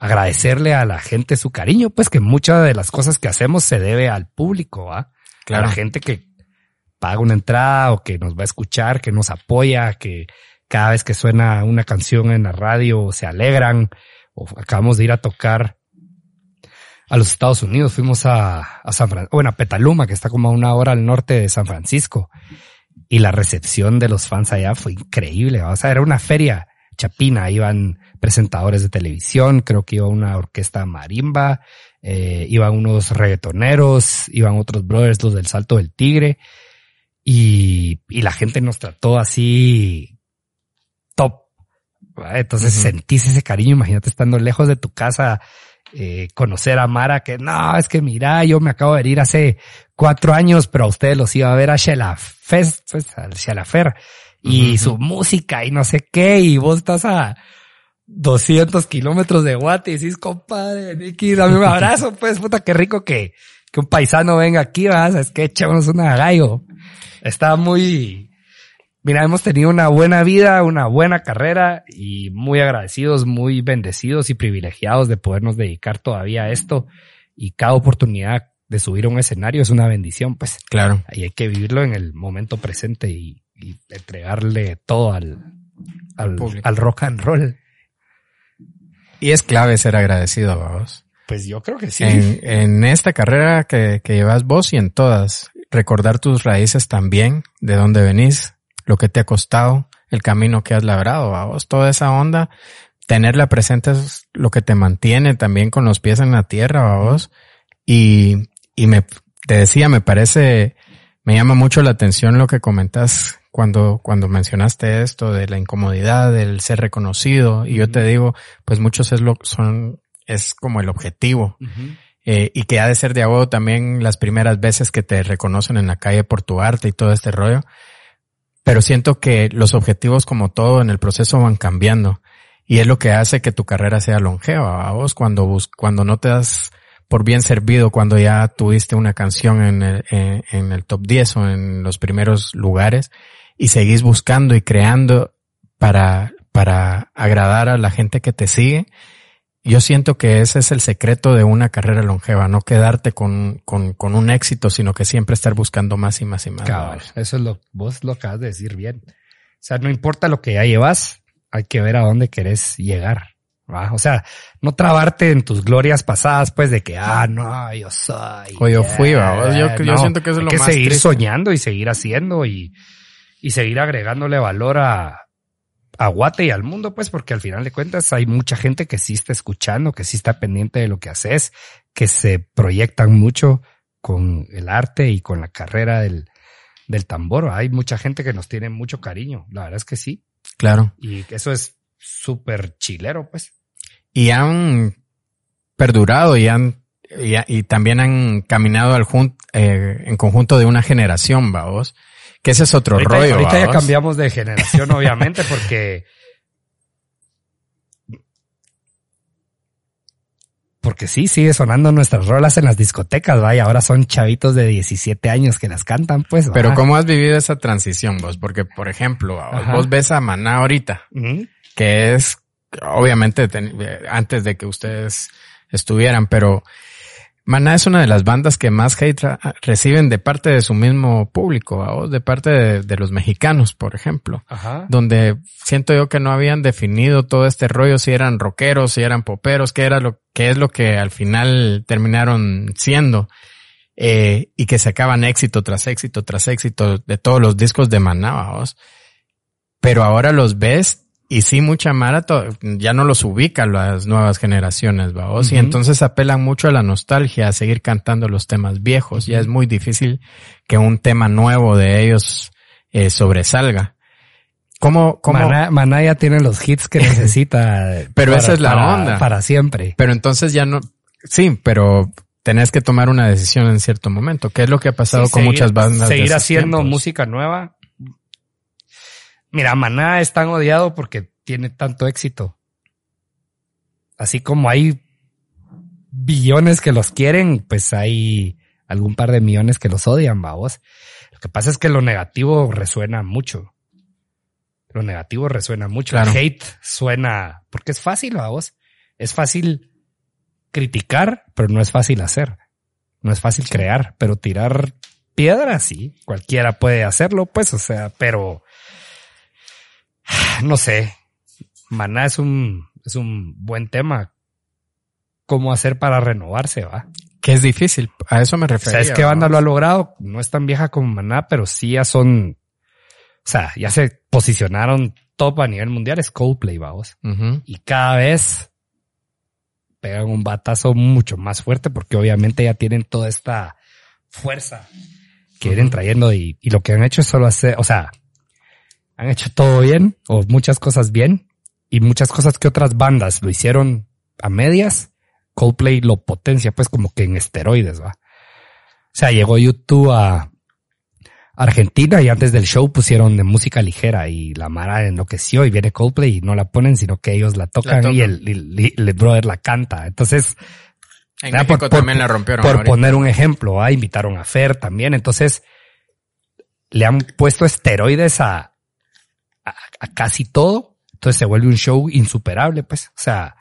agradecerle a la gente su cariño, pues que muchas de las cosas que hacemos se debe al público, ¿va? Claro. A la gente que paga una entrada o que nos va a escuchar, que nos apoya, que cada vez que suena una canción en la radio se alegran, o acabamos de ir a tocar a los Estados Unidos, fuimos a, a San Francisco, bueno, a Petaluma, que está como a una hora al norte de San Francisco, y la recepción de los fans allá fue increíble, o sea, era una feria chapina, iban presentadores de televisión, creo que iba una orquesta marimba, eh, iban unos reggaetoneros, iban otros brothers, los del Salto del Tigre, y, y la gente nos trató así top. Entonces sentís ese cariño, imagínate estando lejos de tu casa, eh, conocer a Mara, que no, es que mira, yo me acabo de ir hace cuatro años, pero a ustedes los iba a ver a Shela Fest, pues, y su música y no sé qué, y vos estás a 200 kilómetros de Guate y decís, compadre, Nicky, dame un abrazo, (laughs) pues, puta, qué rico que, que un paisano venga aquí, vas, es que echémonos una gallo. Está muy, Mira, hemos tenido una buena vida, una buena carrera y muy agradecidos, muy bendecidos y privilegiados de podernos dedicar todavía a esto. Y cada oportunidad de subir a un escenario es una bendición, pues. Claro. Y hay que vivirlo en el momento presente y, y entregarle todo al, al, al, rock and roll. Y es clave ser agradecido, vos. Pues yo creo que sí. En, en esta carrera que, que, llevas vos y en todas, recordar tus raíces también, de dónde venís, lo que te ha costado, el camino que has labrado, vos, toda esa onda, tenerla presente es lo que te mantiene también con los pies en la tierra, vos. Y, y me, te decía, me parece, me llama mucho la atención lo que comentas cuando, cuando mencionaste esto de la incomodidad, del ser reconocido. Y yo te digo, pues muchos es lo, son, es como el objetivo. Uh -huh. eh, y que ha de ser de agua también las primeras veces que te reconocen en la calle por tu arte y todo este rollo. Pero siento que los objetivos como todo en el proceso van cambiando. Y es lo que hace que tu carrera sea longeva. A vos cuando bus cuando no te das por bien servido, cuando ya tuviste una canción en el, en, en el top 10 o en los primeros lugares y seguís buscando y creando para, para agradar a la gente que te sigue. Yo siento que ese es el secreto de una carrera longeva, no quedarte con, con, con un éxito, sino que siempre estar buscando más y más y más. Cabal, eso es lo, vos lo acabas de decir bien. O sea, no importa lo que ya llevas, hay que ver a dónde querés llegar. ¿Va? O sea, no trabarte en tus glorias pasadas, pues, de que, ah, no, yo soy. O yo fui, va. Yo, yo no, siento que eso es lo que más seguir triste. soñando y seguir haciendo y, y seguir agregándole valor a, a Guate y al mundo, pues, porque al final de cuentas hay mucha gente que sí está escuchando, que sí está pendiente de lo que haces, que se proyectan mucho con el arte y con la carrera del, del tambor. Hay mucha gente que nos tiene mucho cariño. La verdad es que sí. Claro. Y eso es súper chilero, pues. Y han perdurado y han y, y también han caminado al jun, eh, en conjunto de una generación, vamos. Que ese es otro ahorita, rollo. Ahorita ¿vaos? ya cambiamos de generación, (laughs) obviamente, porque porque sí, sigue sonando nuestras rolas en las discotecas, vaya, ahora son chavitos de 17 años que las cantan, pues. Pero ¿cómo has vivido esa transición vos? Porque, por ejemplo, vos, vos ves a Maná ahorita, uh -huh. que es, obviamente, ten, antes de que ustedes estuvieran, pero Maná es una de las bandas que más hate reciben de parte de su mismo público, ¿vos? de parte de, de, los mexicanos, por ejemplo, Ajá. donde siento yo que no habían definido todo este rollo, si eran rockeros, si eran poperos, qué era lo que es lo que al final terminaron siendo, eh, y que sacaban éxito tras éxito tras éxito de todos los discos de Maná, ¿vos? pero ahora los ves y sí, mucha Mara ya no los ubica las nuevas generaciones, vamos. Uh -huh. Y entonces apelan mucho a la nostalgia, a seguir cantando los temas viejos. Ya es muy difícil que un tema nuevo de ellos eh, sobresalga. ¿Cómo, cómo? Maná, Maná, ya tiene los hits que (laughs) necesita. pero para, esa es la para, onda. Para siempre. Pero entonces ya no, sí, pero tenés que tomar una decisión en cierto momento. ¿Qué es lo que ha pasado sí, con seguir, muchas bandas? Seguir haciendo tiempos? música nueva Mira, Maná es tan odiado porque tiene tanto éxito. Así como hay billones que los quieren, pues hay algún par de millones que los odian, vamos. Lo que pasa es que lo negativo resuena mucho. Lo negativo resuena mucho. Claro. El hate suena, porque es fácil, vamos. Es fácil criticar, pero no es fácil hacer. No es fácil crear, pero tirar piedras, sí. Cualquiera puede hacerlo, pues, o sea, pero no sé. Maná es un, es un buen tema. ¿Cómo hacer para renovarse, va? Que es difícil. A eso me refería. ¿Sabes qué banda lo ha logrado? No es tan vieja como Maná, pero sí ya son, o sea, ya se posicionaron top a nivel mundial. Es Coldplay, vamos. Uh -huh. Y cada vez pegan un batazo mucho más fuerte porque obviamente ya tienen toda esta fuerza que vienen trayendo y, y lo que han hecho es solo hacer, o sea, han hecho todo bien o muchas cosas bien y muchas cosas que otras bandas lo hicieron a medias. Coldplay lo potencia pues como que en esteroides, va. O sea, llegó YouTube a Argentina y antes del show pusieron de música ligera y la Mara enloqueció y viene Coldplay y no la ponen, sino que ellos la tocan, la tocan. y el, el, el, brother la canta. Entonces, en México por, también la rompieron. Por ahorita. poner un ejemplo, ¿ah? invitaron a Fer también. Entonces, le han puesto esteroides a, a, casi todo. Entonces se vuelve un show insuperable, pues. O sea,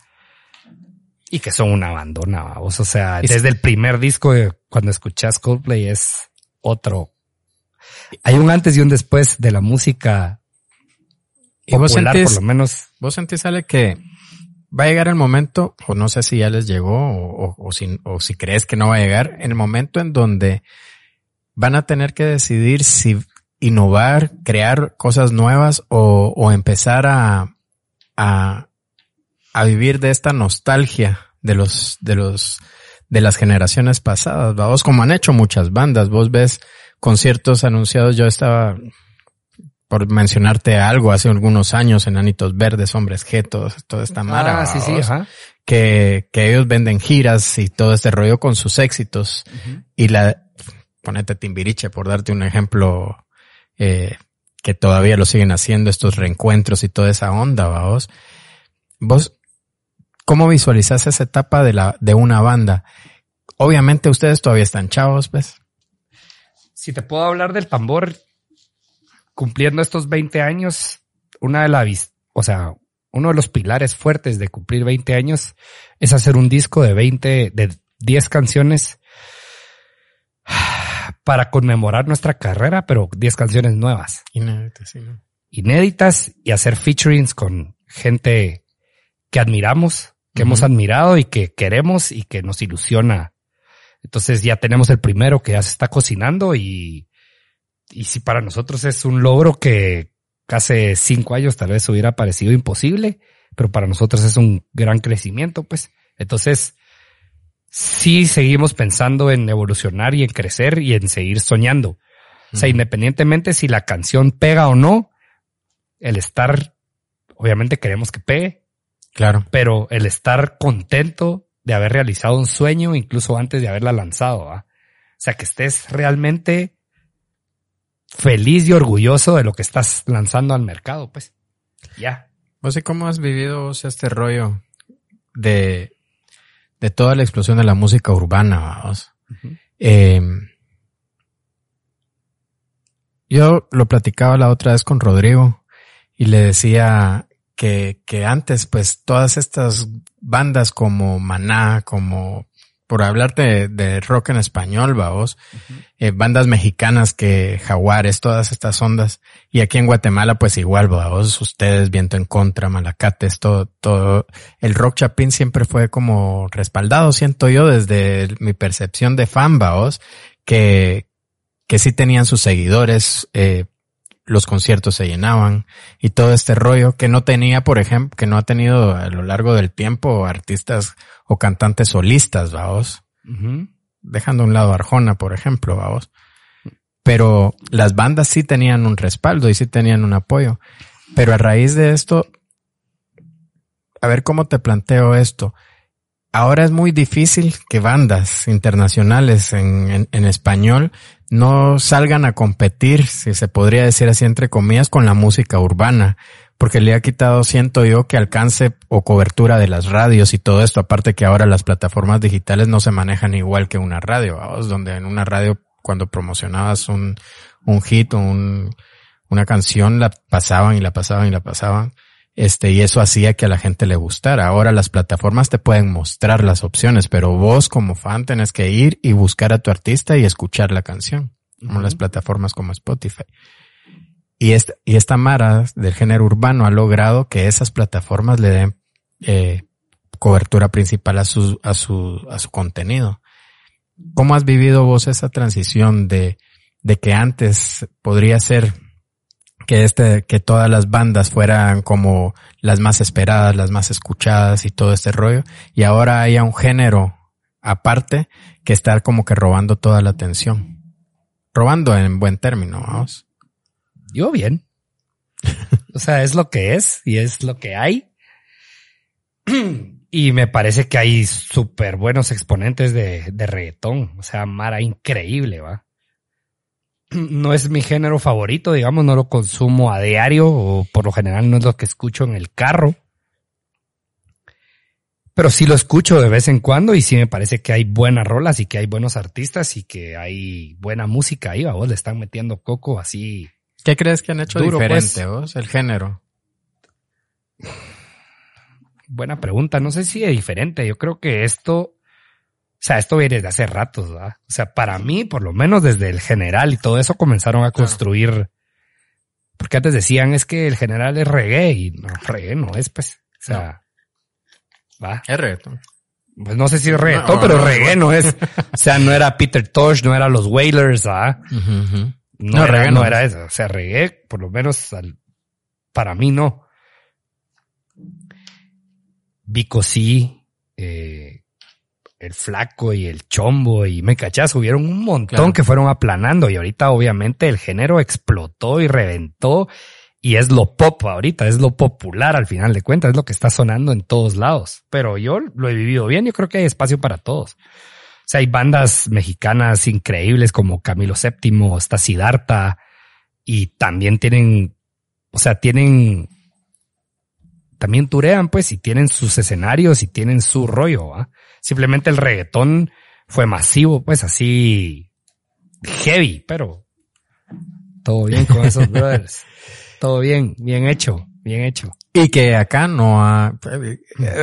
y que son una abandona, vamos. O sea, desde el primer disco, cuando escuchas Coldplay es otro. Hay un antes y un después de la música ¿Y vos sentís, por lo menos. Vos sentís, Ale, que va a llegar el momento, o no sé si ya les llegó, o, o, si, o si crees que no va a llegar, en el momento en donde van a tener que decidir si innovar, crear cosas nuevas o, o empezar a, a, a vivir de esta nostalgia de los, de los, de las generaciones pasadas, vos como han hecho muchas bandas, vos ves conciertos anunciados, yo estaba, por mencionarte algo, hace algunos años, Enanitos Verdes, Hombres Getos, toda esta mara. Ah, sí, sí, ajá. Que, que ellos venden giras y todo este rollo con sus éxitos. Y la, ponete Timbiriche, por darte un ejemplo, eh, que todavía lo siguen haciendo, estos reencuentros y toda esa onda, vos. Vos, ¿cómo visualizas esa etapa de la, de una banda? Obviamente ustedes todavía están chavos, ¿ves? Si te puedo hablar del tambor, cumpliendo estos 20 años, una de las, o sea, uno de los pilares fuertes de cumplir 20 años es hacer un disco de 20, de 10 canciones para conmemorar nuestra carrera, pero 10 canciones nuevas. Inéditas, sí, Inéditas y hacer featurings con gente que admiramos, que hemos admirado y que queremos y que nos ilusiona. Entonces ya tenemos el primero que ya se está cocinando y y si para nosotros es un logro que hace cinco años tal vez hubiera parecido imposible, pero para nosotros es un gran crecimiento, pues. Entonces, sí seguimos pensando en evolucionar y en crecer y en seguir soñando. O sea, independientemente si la canción pega o no, el estar, obviamente queremos que pegue. Claro. Pero el estar contento de haber realizado un sueño incluso antes de haberla lanzado. O sea, que estés realmente feliz y orgulloso de lo que estás lanzando al mercado, pues. Ya. No sé cómo has vivido este rollo de, de toda la explosión de la música urbana, vamos. Em, yo lo platicaba la otra vez con Rodrigo y le decía que, que antes, pues, todas estas bandas como Maná, como por hablarte de, rock en español, vamos, eh, bandas mexicanas que Jaguares, todas estas ondas, y aquí en Guatemala pues igual, vamos, ustedes, Viento en Contra, Malacates, todo, todo, el rock chapín siempre fue como respaldado, siento yo, desde mi percepción de fan, vamos, que, que sí tenían sus seguidores, eh, los conciertos se llenaban y todo este rollo que no tenía, por ejemplo, que no ha tenido a lo largo del tiempo artistas o cantantes solistas, vamos. Dejando a un lado Arjona, por ejemplo, vamos. Pero las bandas sí tenían un respaldo y sí tenían un apoyo. Pero a raíz de esto, a ver cómo te planteo esto. Ahora es muy difícil que bandas internacionales en, en español no salgan a competir, si se podría decir así entre comillas, con la música urbana, porque le ha quitado, siento yo, que alcance o cobertura de las radios y todo esto, aparte que ahora las plataformas digitales no se manejan igual que una radio, donde en una radio cuando promocionabas un, un hit o un, una canción la pasaban y la pasaban y la pasaban este, y eso hacía que a la gente le gustara. Ahora las plataformas te pueden mostrar las opciones, pero vos como fan tenés que ir y buscar a tu artista y escuchar la canción, como las plataformas como Spotify. Y esta, y esta Mara del género urbano ha logrado que esas plataformas le den eh, cobertura principal a su, a su, a su contenido. ¿Cómo has vivido vos esa transición de, de que antes podría ser que este, que todas las bandas fueran como las más esperadas, las más escuchadas y todo este rollo. Y ahora haya un género aparte que está como que robando toda la atención. Robando en buen término, vamos. Yo bien. (laughs) o sea, es lo que es y es lo que hay. y me parece que hay súper buenos exponentes de, de reggaetón. O sea, Mara increíble, va (clears throat) no es mi género favorito, digamos, no lo consumo a diario o por lo general no es lo que escucho en el carro. Pero sí lo escucho de vez en cuando y sí me parece que hay buenas rolas y que hay buenos artistas y que hay buena música ahí, vos le están metiendo coco así. ¿Qué crees que han hecho Duro, diferente pues. vos, el género? Buena pregunta. No sé si es diferente. Yo creo que esto, sea, esto viene desde hace ratos, ¿verdad? O sea, para mí, por lo menos desde el general y todo eso comenzaron a construir. Porque antes decían es que el general es reggae y no, reggae no es, pues. O sea, va. Es reggaetón. Pues no sé si es reggaetón, No, pero reggae no es. O sea, no era Peter Tosh, no era los Wailers, ¿verdad? No, No, era, reggae no no. era eso. O sea, reggae, por lo menos al- para mí no. Vico sí, eh, el flaco y el chombo y me cachas, hubieron un montón Claro. que fueron aplanando y ahorita obviamente el género explotó y reventó y es lo pop ahorita, es lo popular al final de cuentas, es lo que está sonando en todos lados. Pero yo lo he vivido bien, yo creo que hay espacio para todos. O sea, hay bandas mexicanas increíbles como Camilo VII, está Siddhartha y también tienen, o sea, tienen, también turean pues y tienen sus escenarios y tienen su rollo. ¿va? Simplemente el reggaetón fue masivo, pues así heavy, pero todo bien con esos (laughs) brothers. Todo bien, bien hecho, bien hecho. Y que acá no ha,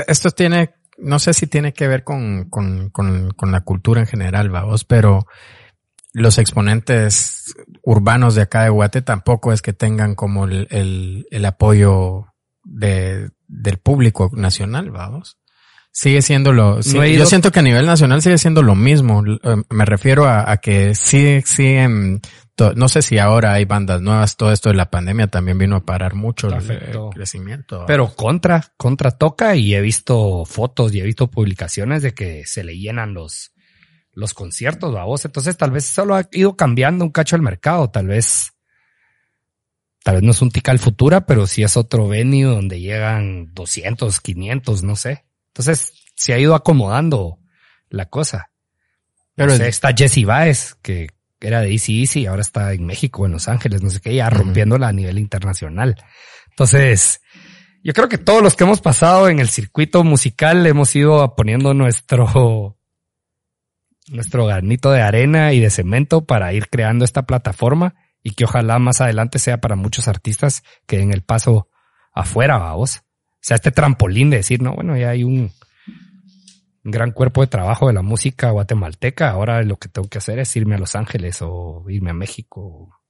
esto tiene, no sé si tiene que ver con, con, con, con la cultura en general, vamos, pero los exponentes urbanos de acá de Guate tampoco es que tengan como el, el, el apoyo de, del público nacional, vamos. Sigue siendo lo, sí, No yo siento que a nivel nacional sigue siendo lo mismo. Eh, Me refiero a, a que sí, sí, to- no sé si ahora hay bandas nuevas, todo esto de la pandemia también vino a parar mucho el, crecimiento. Pero contra, contra toca y he visto fotos y he visto publicaciones de que se le llenan los, los conciertos, vos. Entonces tal vez solo ha ido cambiando un cacho el mercado, tal vez, tal vez no es un Tical Futura, pero sí es otro venue donde llegan 200, 500, no sé. Entonces se ha ido acomodando la cosa. Pero No es- sé, está Jesse Baez, que era de Easy Easy, ahora está en México, en Los Ángeles, no sé qué, ya Ujú. rompiéndola a nivel internacional. Entonces, yo creo que todos los que hemos pasado en el circuito musical hemos ido poniendo nuestro, nuestro granito de arena y de cemento para ir creando esta plataforma y que ojalá más adelante sea para muchos artistas que den el paso afuera, vamos. O sea, este trampolín de decir, no, bueno, ya hay un, gran cuerpo de trabajo de la música guatemalteca. Ahora lo que tengo que hacer es irme a Los Ángeles o irme a México.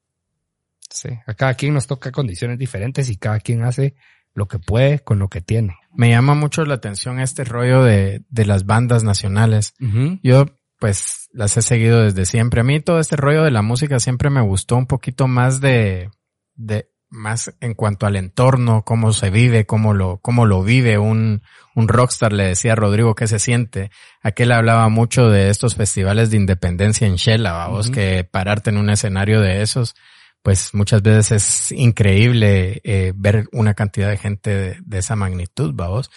Sí, a cada quien nos toca condiciones diferentes y cada quien hace lo que puede con lo que tiene. me llama mucho la atención este rollo de, de las bandas nacionales. Yo, pues, las he seguido desde siempre. A mí todo este rollo de la música siempre me gustó un poquito más de, de, más en cuanto al entorno, cómo se vive, cómo lo, cómo lo vive un, un rockstar, le decía a Rodrigo qué se siente. Aquel hablaba mucho de estos festivales de independencia en Shela, vamos, Ujú. que pararte en un escenario de esos, pues muchas veces es increíble eh, ver una cantidad de gente de, de esa magnitud, vamos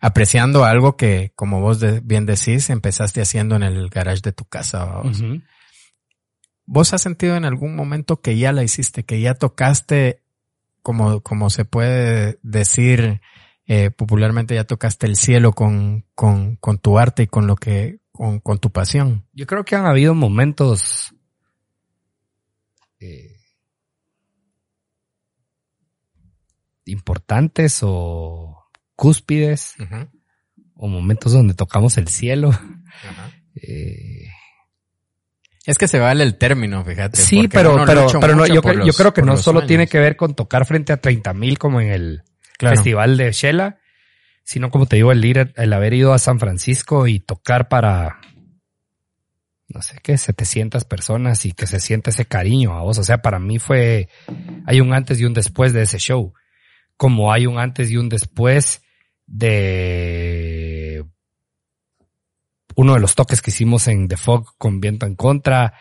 apreciando algo que, como vos de- bien decís, empezaste haciendo en el garage de tu casa. Ujú. ¿Vos has sentido en algún momento que ya la hiciste, que ya tocaste, como, como se puede decir eh, popularmente, ya tocaste el cielo con, con, con tu arte y con lo que, con, con tu pasión? Yo creo que han habido momentos eh, importantes o cúspides o momentos donde tocamos el cielo. Eh, Es que se vale el término, fíjate. sí, pero, pero, pero no, yo, los- yo creo que no solo sueños. tiene que ver con tocar frente a 30 mil como en el Claro. festival de Shela, sino como te digo, el ir, el haber ido a San Francisco y tocar para, no sé qué, 700 personas y que se siente ese cariño a vos. O sea, para mí fue, hay un antes y un después de ese show, como hay un antes y un después de uno de los toques que hicimos en The Fog con Viento en Contra.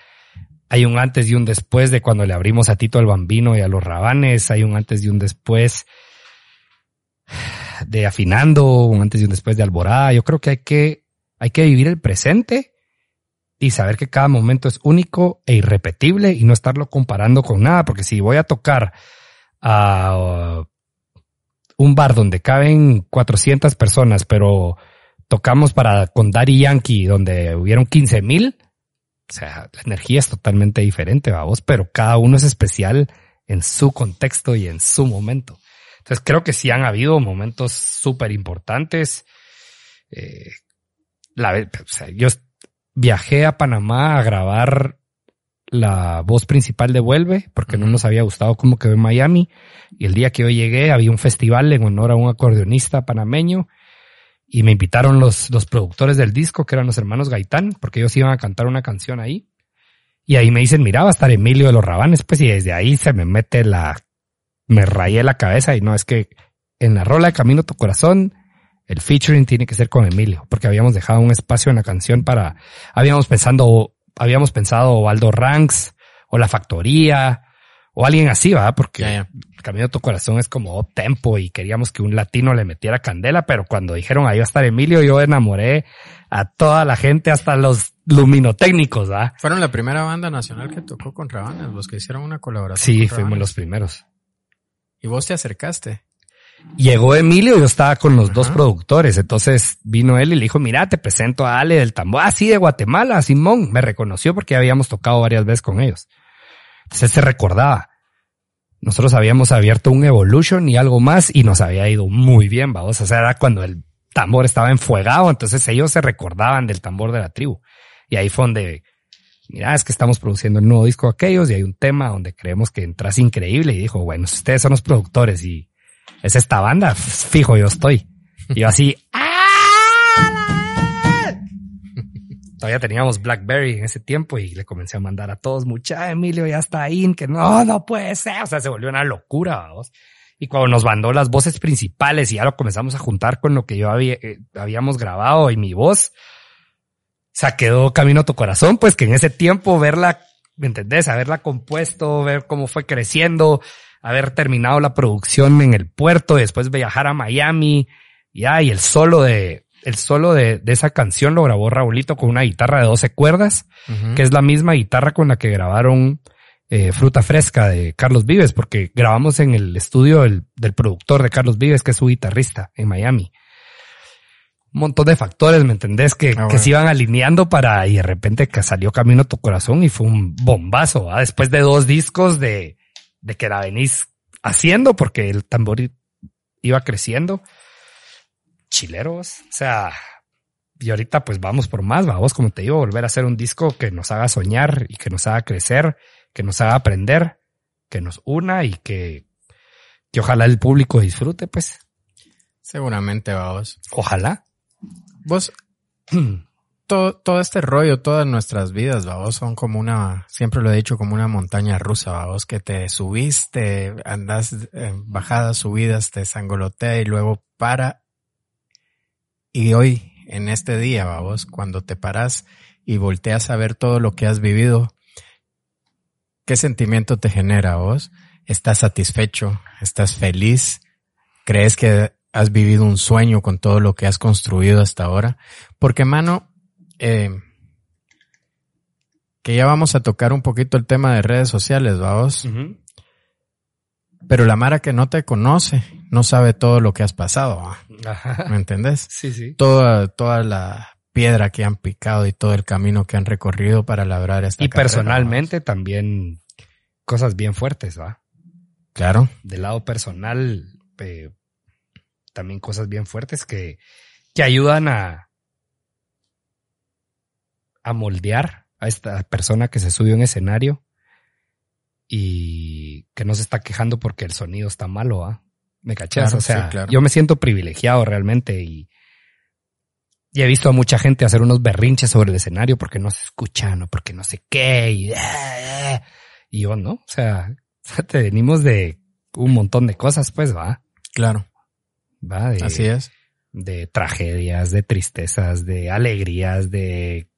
Hay un antes y un después de cuando le abrimos a Tito el Bambino y a los Rabanes. Hay un antes y un después de Afinando, un antes y un después de Alborada. Yo creo que hay que, hay que vivir el presente y saber que cada momento es único e irrepetible y no estarlo comparando con nada, porque si voy a tocar a un bar donde caben 400 personas, pero tocamos para con Daddy Yankee donde hubieron 15 mil, o sea, la energía es totalmente diferente, vamos, pero cada uno es especial en su contexto y en su momento. Entonces creo que sí han habido momentos súper importantes. Eh, la, o sea, yo viajé a Panamá a grabar la voz principal de Vuelve, porque no nos había gustado cómo quedó en Miami. Y el día que yo llegué había un festival en honor a un acordeonista panameño y me invitaron los, los productores del disco, que eran los hermanos Gaitán, porque ellos iban a cantar una canción ahí. Y ahí me dicen, mira, va a estar Emilio de los Rabanes, pues, y desde ahí se me mete la, me rayé la cabeza y no, es que en la rola de Camino tu Corazón, el featuring tiene que ser con Emilio, porque habíamos dejado un espacio en la canción para, habíamos pensando habíamos pensado Aldo Ranks o La Factoría o alguien así, ¿va? Porque Camino a tu Corazón es como tempo y queríamos que un latino le metiera candela, pero cuando dijeron ahí va a estar Emilio, yo enamoré a toda la gente, hasta los luminotécnicos, ¿va? Fueron la primera banda nacional que tocó con Rabanes, los que hicieron una colaboración. Sí, fuimos los primeros. ¿Y vos te acercaste? Llegó Emilio y yo estaba con los dos productores. Entonces vino él y le dijo, mira, te presento a Ale del tambor. Ah, sí, de Guatemala, Simón. Me reconoció porque habíamos tocado varias veces con ellos. Entonces se recordaba. Nosotros habíamos abierto un Evolution y algo más y nos había ido muy bien, vamos. O sea, era cuando el tambor estaba enfuegado. Entonces ellos se recordaban del tambor de la tribu. Y ahí fue donde, mira, es que estamos produciendo el nuevo disco de aquellos y hay un tema donde creemos que entras increíble. Y dijo, bueno, ustedes son los productores y es esta banda, fijo, yo estoy. Y yo así, Todavía teníamos Blackberry en ese tiempo y le comencé a mandar a todos, mucha Emilio ya está ahí, que no, no puede ser. O sea, se volvió una locura, vamos. Y cuando nos mandó las voces principales y ya lo comenzamos a juntar con lo que yo eh, habíamos grabado y mi voz, o quedó Camino a tu Corazón, pues que en ese tiempo verla, ¿me entendés? Haberla compuesto, ver cómo fue creciendo, haber terminado la producción en el puerto, después viajar a Miami, ya, y el solo de, el solo de, de esa canción lo grabó Raulito con una guitarra de 12 cuerdas, que es la misma guitarra con la que grabaron eh, Fruta Fresca de Carlos Vives, porque grabamos en el estudio del, del productor de Carlos Vives, que es su guitarrista en Miami un montón de factores, ¿me entendés? Que, ah, que se iban alineando para, y de repente que salió Camino a tu corazón y fue un bombazo, ¿va? Después de dos discos de, de que la venís haciendo porque el tambor iba creciendo. Chileros, o sea, y ahorita pues vamos por más, vamos, como te digo, volver a hacer un disco que nos haga soñar y que nos haga crecer, que nos haga aprender, que nos una y que, que ojalá el público disfrute, pues. Seguramente, vamos. Ojalá. Vos, (clears throat) todo, todo este rollo, todas nuestras vidas, vamos, son como una, siempre lo he dicho, como una montaña rusa, vamos, que te subiste, andas en bajadas, subidas, te sangolotea y luego para. Y hoy, en este día, vamos, cuando te paras y volteas a ver todo lo que has vivido, ¿qué sentimiento te genera vos? ¿Estás satisfecho? ¿Estás feliz? ¿Crees que has vivido un sueño con todo lo que has construido hasta ahora? Porque, mano, eh, que ya vamos a tocar un poquito el tema de redes sociales, vamos. Pero la Mara que no te conoce no sabe todo lo que has pasado. ¿Me entendés? Sí, sí. Toda, toda la piedra que han picado y todo el camino que han recorrido para labrar esta Y personalmente también cosas bien fuertes, ¿va? Claro. Del lado personal, eh, también cosas bien fuertes que, que ayudan a, a moldear a esta persona que se subió en escenario y que no se está quejando porque el sonido está malo, ¿ah? ¿Me cachas? o sea, yo me siento privilegiado realmente y, y he visto a mucha gente hacer unos berrinches sobre el escenario porque no se escuchan o porque no sé qué y, y yo no, o sea, (laughs) te venimos de un montón de cosas, pues, va. Claro. Va, de, Así es. De tragedias, de tristezas, de alegrías, de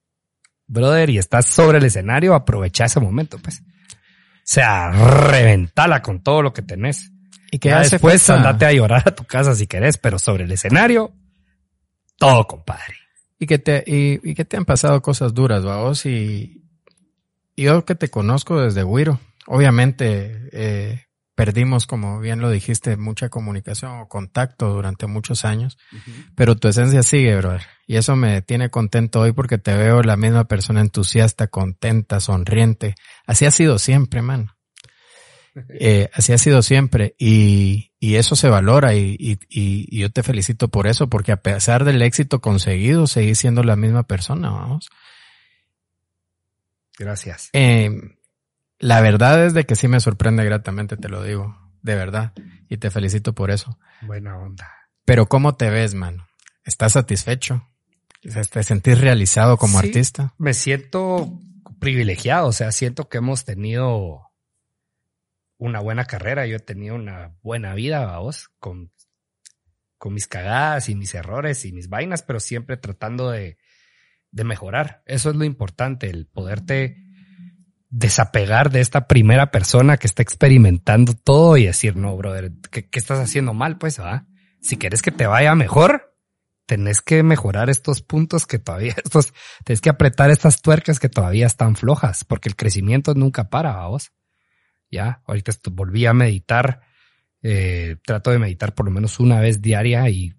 brother, y estás sobre el escenario, aprovecha ese momento, pues. O sea, reventala con todo lo que tenés. Y que después andate a llorar a tu casa si querés, pero sobre el escenario, todo, compadre. Y que te, y, y que te han pasado cosas duras, vos, y, y yo que te conozco desde Wiro, obviamente, eh, perdimos, como bien lo dijiste, mucha comunicación o contacto durante muchos años, pero tu esencia sigue, brother. Y eso me tiene contento hoy porque te veo la misma persona entusiasta, contenta, sonriente. Así ha sido siempre, man. (laughs) Eh, así ha sido siempre y, y eso se valora y, y, y, yo te felicito por eso, porque a pesar del éxito conseguido, seguís siendo la misma persona, vamos. Gracias. Eh, la verdad es de que sí me sorprende gratamente, te lo digo, de verdad, y te felicito por eso. Buena onda. Pero ¿cómo te ves, mano? ¿Estás satisfecho? ¿Te sentís realizado como artista? Me siento privilegiado, o sea, siento que hemos tenido una buena carrera, yo he tenido una buena vida, vos, con, con mis cagadas y mis errores y mis vainas, pero siempre tratando de, de mejorar. Eso es lo importante, el poderte desapegar de esta primera persona que está experimentando todo y decir, no, brother, ¿qué, qué estás haciendo mal? Pues, va. Si quieres que te vaya mejor, tenés que mejorar estos puntos que todavía, (laughs) estos, tenés que apretar estas tuercas que todavía están flojas, porque el crecimiento nunca para, vamos. Ya, ahorita volví a meditar, eh, trato de meditar por lo menos una vez diaria y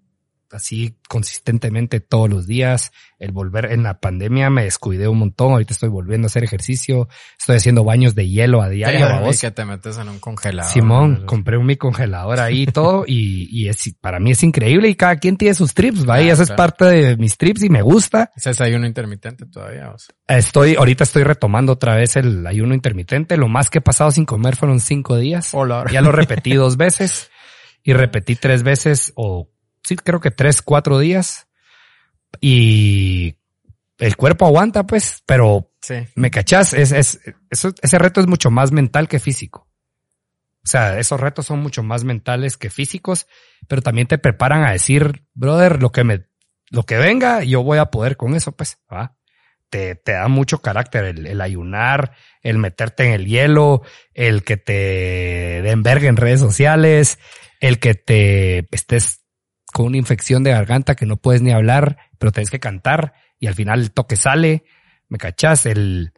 así consistentemente todos los días. El volver en la pandemia me descuidé un montón. Ahorita estoy volviendo a hacer ejercicio. Estoy haciendo baños de hielo a diario. que te metes en un congelador. Simón, compré un mi congelador ahí y todo. y, y es, para mí es increíble y cada quien tiene sus trips, ¿va? y eso es parte de mis trips y me gusta. Ese ayuno intermitente todavía. Estoy, ahorita estoy retomando otra vez el ayuno intermitente. Lo más que he pasado sin comer fueron cinco días. Hola. Ya lo repetí dos veces y repetí tres veces o sí, creo que tres, cuatro días. Y el cuerpo aguanta, pues, pero me cachás, es, es, ese reto es mucho más mental que físico. O sea, esos retos son mucho más mentales que físicos, pero también te preparan a decir, brother, lo que me, lo que venga, yo voy a poder con eso, pues, ¿va? Te, te da mucho carácter el, el, ayunar, el meterte en el hielo, el que te den verga en redes sociales, el que te estés con una infección de garganta que no puedes ni hablar, pero tienes que cantar y al final el toque sale, me cachas, el...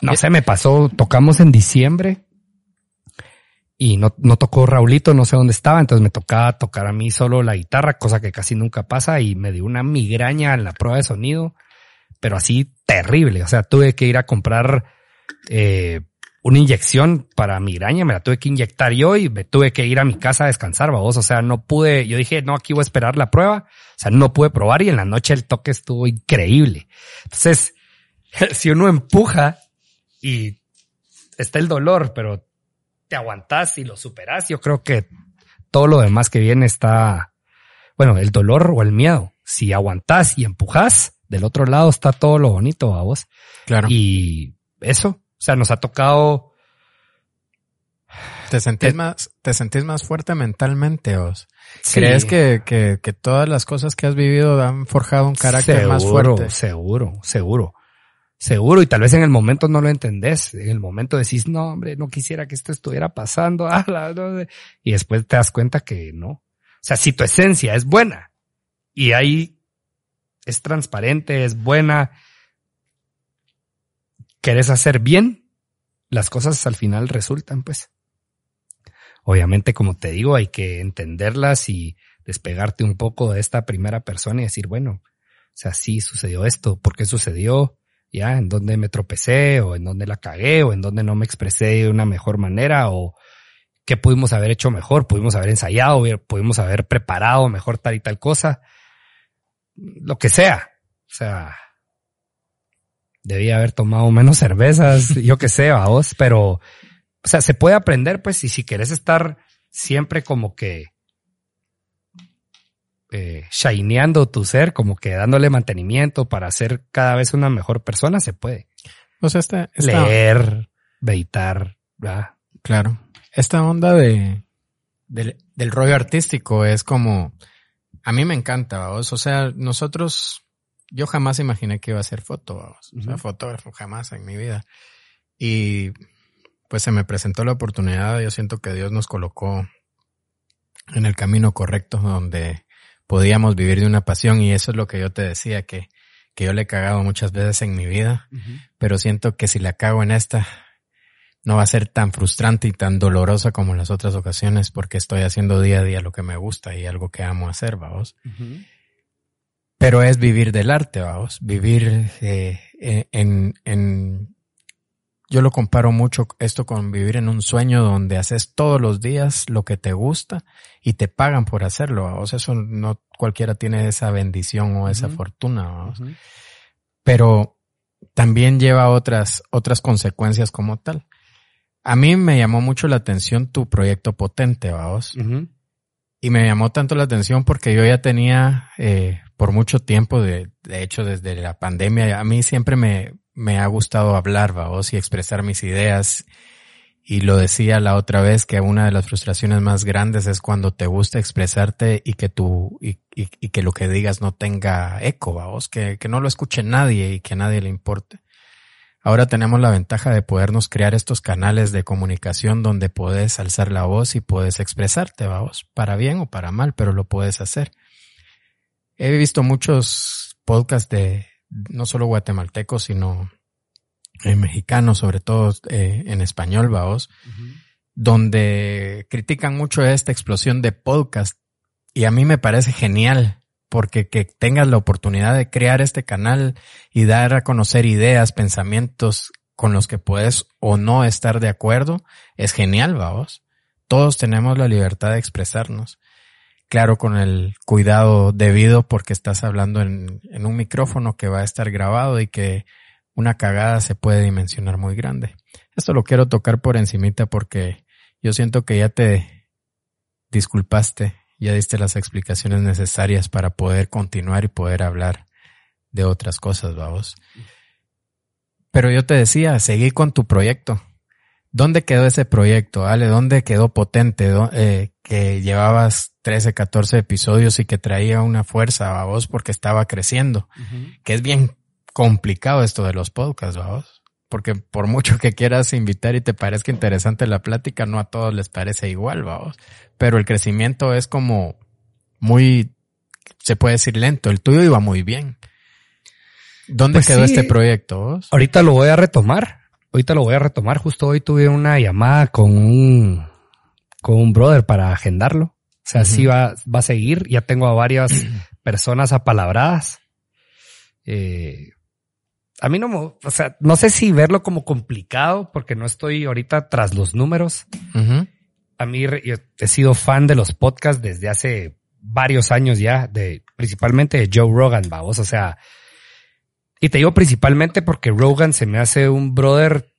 No sé, me pasó, tocamos en diciembre y no, no tocó Raulito, no sé dónde estaba, entonces me tocaba tocar a mí solo la guitarra, cosa que casi nunca pasa y me dio una migraña en la prueba de sonido, pero así terrible, o sea, tuve que ir a comprar eh, una inyección para migraña, me la tuve que inyectar yo y me tuve que ir a mi casa a descansar, vamos. O sea, no pude, yo dije, no, aquí voy a esperar la prueba. O sea, no pude probar y en la noche el toque estuvo increíble. Entonces, (laughs) si uno empuja y está el dolor, pero te aguantas y lo superas, yo creo que todo lo demás que viene está, bueno, el dolor o el miedo. Si aguantas y empujas, del otro lado está todo lo bonito, a vos. Claro. Y eso, o sea, nos ha tocado. ¿Te sentís más, te sentís más fuerte mentalmente, Os? ¿Crees que, que, que, todas las cosas que has vivido han forjado un carácter más fuerte? Seguro, seguro. Seguro, y tal vez en el momento no lo entendés. En el momento decís, no, hombre, no quisiera que esto estuviera pasando. (laughs) y después te das cuenta que no. O sea, si tu esencia es buena y ahí es transparente, es buena, querés hacer bien, las cosas al final resultan, pues. Obviamente, como te digo, hay que entenderlas y despegarte un poco de esta primera persona y decir, bueno, o sea, sí sucedió esto, ¿por qué sucedió? Ya, en dónde me tropecé, o en dónde la cagué, o en dónde no me expresé de una mejor manera, o qué pudimos haber hecho mejor, pudimos haber ensayado, pudimos haber preparado mejor tal y tal cosa, lo que sea. O sea, debía haber tomado menos cervezas, (laughs) yo qué sé, a vos, pero, o sea, se puede aprender, pues, y si quieres estar siempre como que eh, shineando tu ser, como que dándole mantenimiento para ser cada vez una mejor persona, se puede. O sea, esta, leer, meditar, ¿verdad? Claro. Esta onda de, del, del rollo artístico es como, a mí me encanta, vos. O sea, nosotros yo jamás imaginé que iba a ser fotógrafo, o sea, fotógrafo, jamás en mi vida. Y pues se me presentó la oportunidad, yo siento que Dios nos colocó en el camino correcto donde podíamos vivir de una pasión y eso es lo que yo te decía, que, que yo le he cagado muchas veces en mi vida, pero siento que si la cago en esta, no va a ser tan frustrante y tan dolorosa como en las otras ocasiones porque estoy haciendo día a día lo que me gusta y algo que amo hacer, vamos. Pero es vivir del arte, vamos, vivir eh, en, en, yo lo comparo mucho esto con vivir en un sueño donde haces todos los días lo que te gusta y te pagan por hacerlo. Sea, eso no cualquiera tiene esa bendición o esa fortuna. Pero también lleva otras, otras consecuencias como tal. A mí me llamó mucho la atención tu proyecto potente, vamos. Y me llamó tanto la atención porque yo ya tenía eh, por mucho tiempo, de, de hecho desde la pandemia, a mí siempre me, me ha gustado hablar, vamos, y expresar mis ideas. Y lo decía la otra vez que una de las frustraciones más grandes es cuando te gusta expresarte y que tú, y, y, que lo que digas no tenga eco, vamos, que, que no lo escuche nadie y que a nadie le importe. Ahora tenemos la ventaja de podernos crear estos canales de comunicación donde puedes alzar la voz y puedes expresarte, vamos, para bien o para mal, pero lo puedes hacer. He visto muchos podcasts de no solo guatemaltecos, sino eh, mexicanos, sobre todo eh, en español, vamos, donde critican mucho esta explosión de podcast y a mí me parece genial porque que tengas la oportunidad de crear este canal y dar a conocer ideas, pensamientos con los que puedes o no estar de acuerdo, es genial, vamos. Todos tenemos la libertad de expresarnos. Claro, con el cuidado debido porque estás hablando en, un micrófono que va a estar grabado y que una cagada se puede dimensionar muy grande. Esto lo quiero tocar por encimita porque yo siento que ya te disculpaste ya diste las explicaciones necesarias para poder continuar y poder hablar de otras cosas, vamos. Pero yo te decía, seguí con tu proyecto. ¿Dónde quedó ese proyecto, Ale? ¿Dónde quedó potente? Eh, que llevabas 13, 14 episodios y que traía una fuerza a vos porque estaba creciendo. Que es bien complicado esto de los podcasts, vamos. Porque por mucho que quieras invitar y te parezca interesante la plática, no a todos les parece igual, vamos pero el crecimiento es como muy, se puede decir lento. El tuyo iba muy bien. ¿Dónde pues quedó este proyecto? Ahorita lo voy a retomar. Ahorita lo voy a retomar. Justo hoy tuve una llamada con un, con un brother para agendarlo. O sea, sí va, va a seguir. Ya tengo a varias (clears throat) personas apalabradas. Eh, a mí no me, o sea, no sé si verlo como complicado porque no estoy ahorita tras los números a mí he sido fan de los podcasts desde hace varios años ya, de principalmente de Joe Rogan, vamos, o sea, y te digo principalmente porque Rogan se me hace un brother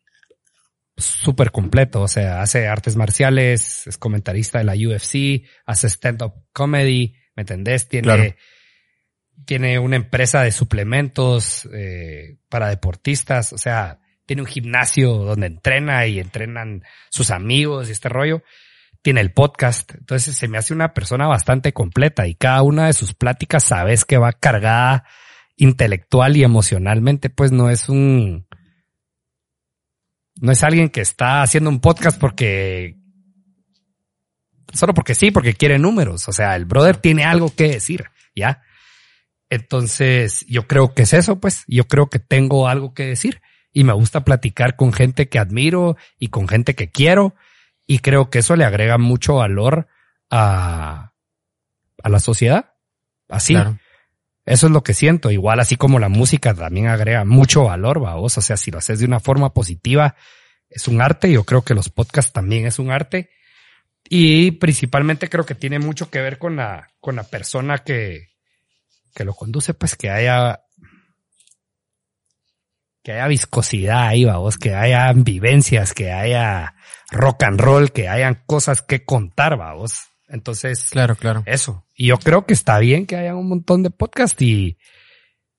súper completo, o sea, hace artes marciales, es comentarista de la UFC, hace stand-up comedy, ¿me entendés? Tiene, tiene una empresa de suplementos eh, para deportistas, o sea, tiene un gimnasio donde entrena y entrenan sus amigos y este rollo tiene el podcast. Entonces se me hace una persona bastante completa y cada una de sus pláticas sabes que va cargada intelectual y emocionalmente, pues no es un, no es alguien que está haciendo un podcast porque, solo porque sí, porque quiere números. O sea, el brother tiene algo que decir, ¿ya? Entonces, yo creo que es eso, pues, yo creo que tengo algo que decir y me gusta platicar con gente que admiro y con gente que quiero y creo que eso le agrega mucho valor a, a la sociedad. Así. Eso es lo que siento. Igual así como la música también agrega mucho valor, vos. O sea, si lo haces de una forma positiva, es un arte. Yo creo que los podcasts también es un arte. Y principalmente creo que tiene mucho que ver con la, con la persona que, que lo conduce, pues que haya que haya viscosidad ahí, vos, que haya vivencias, que haya rock and roll, que hayan cosas que contar, vos. Entonces, claro, claro. Eso. Y yo creo que está bien que haya un montón de podcast y,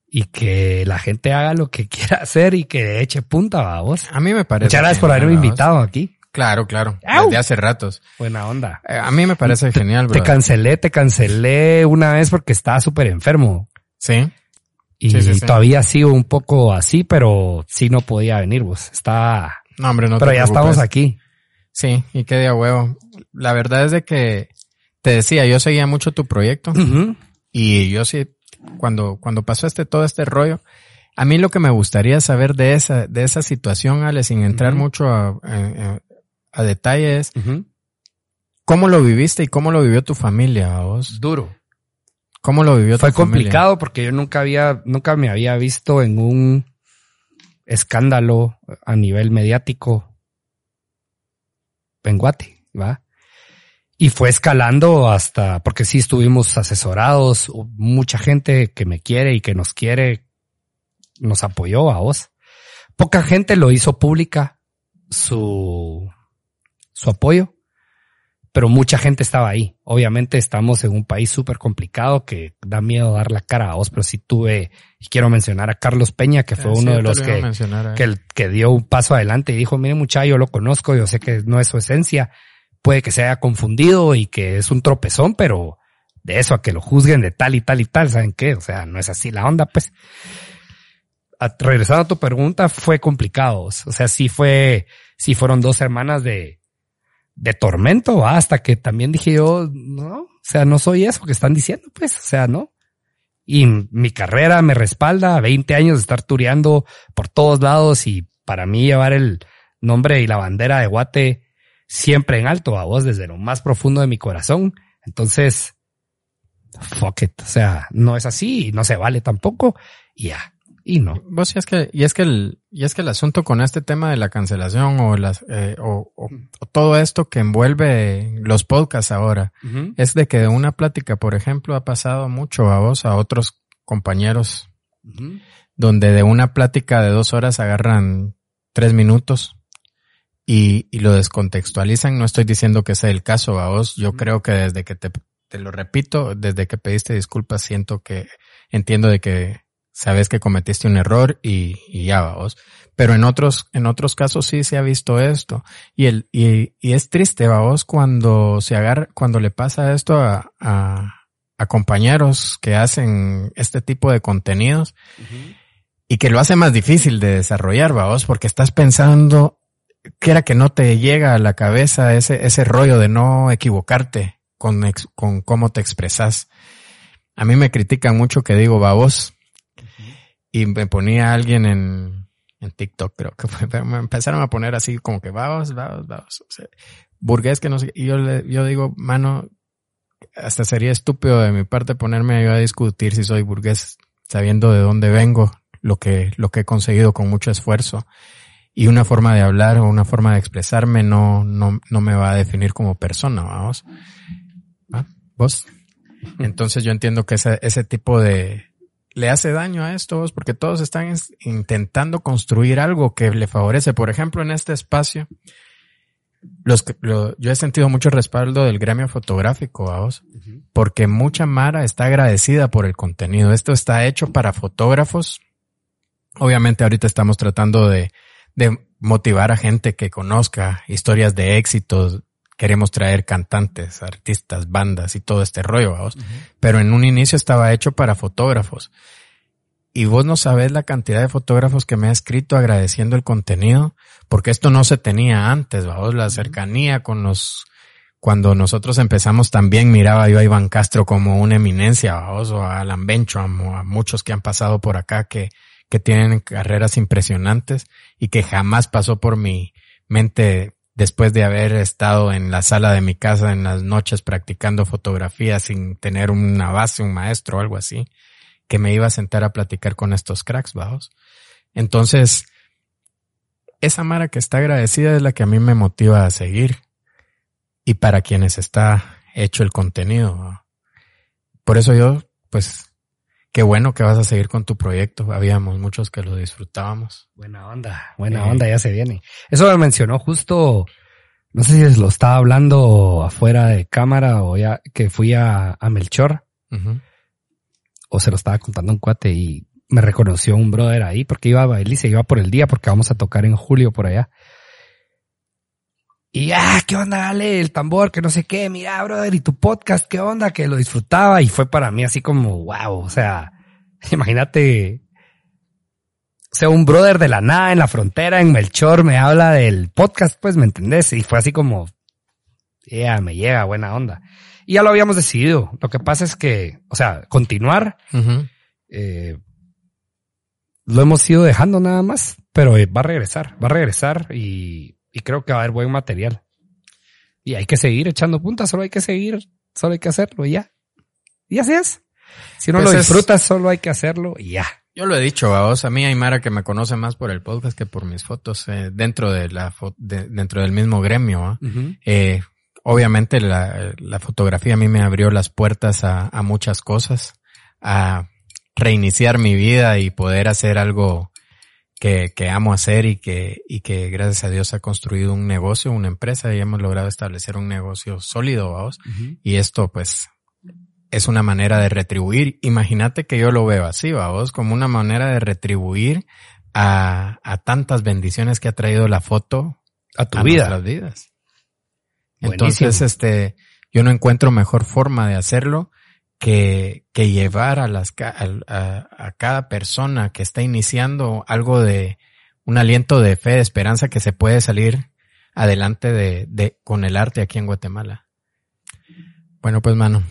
y que la gente haga lo que (laughs) quiera hacer y que eche punta, vamos. A mí me parece. Muchas gracias por haberme invitado aquí. Claro, claro. Desde hace ratos. Buena onda. Eh, a mí me parece genial, bro. Te cancelé, te cancelé una vez porque estaba súper enfermo. Sí. Y todavía sigo un poco así, pero sí no podía venir, vos. Está. No, hombre, no Pero ya estamos aquí. Sí, y qué día huevo. La verdad es de que te decía, yo seguía mucho tu proyecto y yo sí, cuando, cuando pasó este, todo este rollo, a mí lo que me gustaría saber de esa, de esa situación, Ale, sin entrar mucho a, a, detalles, ¿cómo lo viviste y cómo lo vivió tu familia, vos? Duro. ¿Cómo lo vivió Fue complicado porque yo nunca había, nunca me había visto en un, escándalo a nivel mediático en Guate, ¿va? Y fue escalando hasta, porque sí estuvimos asesorados, mucha gente que me quiere y que nos quiere, nos apoyó a vos. Poca gente lo hizo pública su, su apoyo, pero mucha gente estaba ahí. Obviamente estamos en un país súper complicado que da miedo dar la cara a vos, pero sí tuve, y quiero mencionar a Carlos Peña, que fue Ah, uno de los que, mencionar, eh. que dio un paso adelante y dijo, mire muchacho, yo lo conozco, yo sé que no es su esencia, puede que se haya confundido y que es un tropezón, pero de eso a que lo juzguen de tal y tal y tal, ¿saben qué? O sea, no es así la onda, pues. A- regresando a tu pregunta, fue complicado. O sea, sí fue, sí fueron dos semanas de, de tormento, hasta que también dije yo, no, o sea, no soy eso que están diciendo, pues, o sea, no. Y mi carrera me respalda, 20 años de estar tureando por todos lados y para mí llevar el nombre y la bandera de Guate siempre en alto a vos desde lo más profundo de mi corazón. Entonces, fuck it. O sea, no es así y no se vale tampoco. Y ya. Y no. Vos y es que, y es que el, y es que el asunto con este tema de la cancelación o las, eh, o, o- o todo esto que envuelve los podcasts ahora, es de que de una plática, por ejemplo, ha pasado mucho a vos, a otros compañeros, donde de una plática de dos horas agarran tres minutos y, y lo descontextualizan. No estoy diciendo que sea el caso a vos. Yo creo que desde que te, te lo repito, desde que pediste disculpas, siento que entiendo de que sabes que cometiste un error y, y ya va vos. Pero en otros, en otros casos sí se ha visto esto. Y el, y, y es triste, va vos, cuando se agarra, cuando le pasa esto a, a, a compañeros que hacen este tipo de contenidos y que lo hace más difícil de desarrollar, vos, porque estás pensando que era que no te llega a la cabeza ese, ese rollo de no equivocarte con, con cómo te expresas. A mí me critican mucho que digo babos y me ponía alguien en, en TikTok, creo que (laughs) fue, me empezaron a poner así como que babos, babos, babos. O sea, burgués que no sé, y yo le, yo digo, mano, hasta sería estúpido de mi parte ponerme yo a discutir si soy burgués sabiendo de dónde vengo, lo que, lo que he conseguido con mucho esfuerzo. Y una forma de hablar o una forma de expresarme no, no, no me va a definir como persona, vamos. ¿Va? ¿Vos? Entonces yo entiendo que ese, ese tipo de, le hace daño a esto, vos, porque todos están es- intentando construir algo que le favorece. Por ejemplo, en este espacio, los, que- lo- yo he sentido mucho respaldo del gremio fotográfico, vamos porque mucha Mara está agradecida por el contenido. Esto está hecho para fotógrafos. Obviamente ahorita estamos tratando de, de motivar a gente que conozca historias de éxitos. Queremos traer cantantes, artistas, bandas y todo este rollo, vamos. Pero en un inicio estaba hecho para fotógrafos. Y vos no sabés la cantidad de fotógrafos que me ha escrito agradeciendo el contenido, porque esto no se tenía antes, vamos, la cercanía con los, cuando nosotros empezamos también miraba yo a Iván Castro como una eminencia, vamos, o a Alan Bencham, o a muchos que han pasado por acá que, que tienen carreras impresionantes y que jamás pasó por mi mente después de haber estado en la sala de mi casa en las noches practicando fotografía sin tener una base, un maestro o algo así, que me iba a sentar a platicar con estos cracks, vamos. Entonces, esa Mara que está agradecida es la que a mí me motiva a seguir y para quienes está hecho el contenido. Por eso yo, pues, qué bueno que vas a seguir con tu proyecto. Habíamos muchos que lo disfrutábamos. Buena onda, buena Eh. onda, ya se viene. Eso me mencionó justo, no sé si lo estaba hablando afuera de cámara o ya que fui a, a Melchor o se lo estaba contando un cuate y me reconoció un brother ahí porque iba a bailar y se iba por el día porque vamos a tocar en julio por allá. Y ah, qué onda, dale, el tambor, que no sé qué, mira, brother, y tu podcast, qué onda, que lo disfrutaba y fue para mí así como, wow, o sea, (laughs) imagínate, o sea, un brother de la nada en la frontera, en Melchor, me habla del podcast, pues, ¿me entendés? Y fue así como, ya, me llega, buena onda. Y ya lo habíamos decidido. Lo que pasa es que, o sea, continuar, eh, lo hemos ido dejando nada más, pero eh, va a regresar, va a regresar y, y creo que va a haber buen material. Y hay que seguir echando puntas, solo hay que seguir, solo hay que hacerlo y ya. Y así es. Si no Pues lo es- disfrutas, solo hay que hacerlo y ya. Yo lo he dicho a vos, a mí hay Mara que me conoce más por el podcast que por mis fotos eh, dentro de la dentro del mismo gremio. eh, obviamente la, la, fotografía a mí me abrió las puertas a, a, muchas cosas, a reiniciar mi vida y poder hacer algo que, que amo hacer y que, y que gracias a Dios ha construido un negocio, una empresa y hemos logrado establecer un negocio sólido, vamos. Y esto pues es una manera de retribuir. Imagínate que yo lo veo así, vos, como una manera de retribuir a, a, tantas bendiciones que ha traído la foto a tu vida. Nuestras vidas. Entonces, este, yo no encuentro mejor forma de hacerlo que, que llevar a las, a, a, cada persona que está iniciando algo de, un aliento de fe, de esperanza que se puede salir adelante de, de, con el arte aquí en Guatemala. Bueno, pues mano,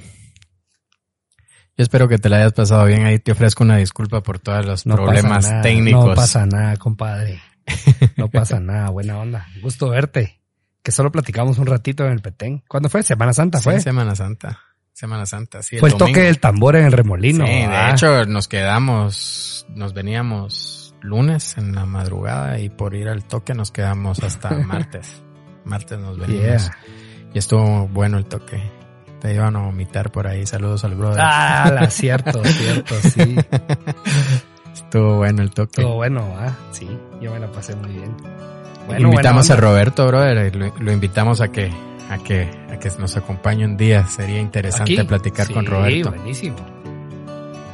yo espero que te la hayas pasado bien. Ahí te ofrezco una disculpa por todos los no problemas técnicos. No pasa nada, compadre. No pasa nada. Buena onda. Gusto verte. Que solo platicamos un ratito en el Petén. ¿Cuándo fue? ¿Semana Santa fue? Sí, Semana Santa. Semana Santa, sí. Fue el, toque del tambor en el remolino. Sí, de hecho nos quedamos, nos veníamos lunes en la madrugada y por ir al toque nos quedamos hasta (laughs) martes. martes nos venimos. Y estuvo bueno el toque. Te iban a vomitar por ahí. Saludos al brother. Ah, la, cierto, (laughs) cierto, sí. Estuvo bueno el toque. Estuvo bueno, ah, sí. Yo me la pasé muy bien. Bueno, invitamos a Roberto, brother. Lo, lo, invitamos a que, a que, a que nos acompañe un día. Sería interesante ¿Aquí? platicar sí, con Roberto. buenísimo.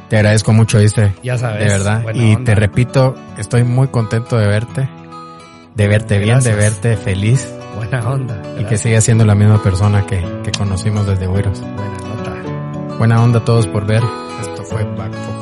Te agradezco mucho, ¿viste? Ya sabes. De verdad. Y onda. te repito, estoy muy contento de verte. De verte bien, de verte feliz. Buena onda. Y que sigas siendo la misma persona que, que conocimos desde Güeros. Buena nota. Buena onda a todos por ver. Esto fue Back.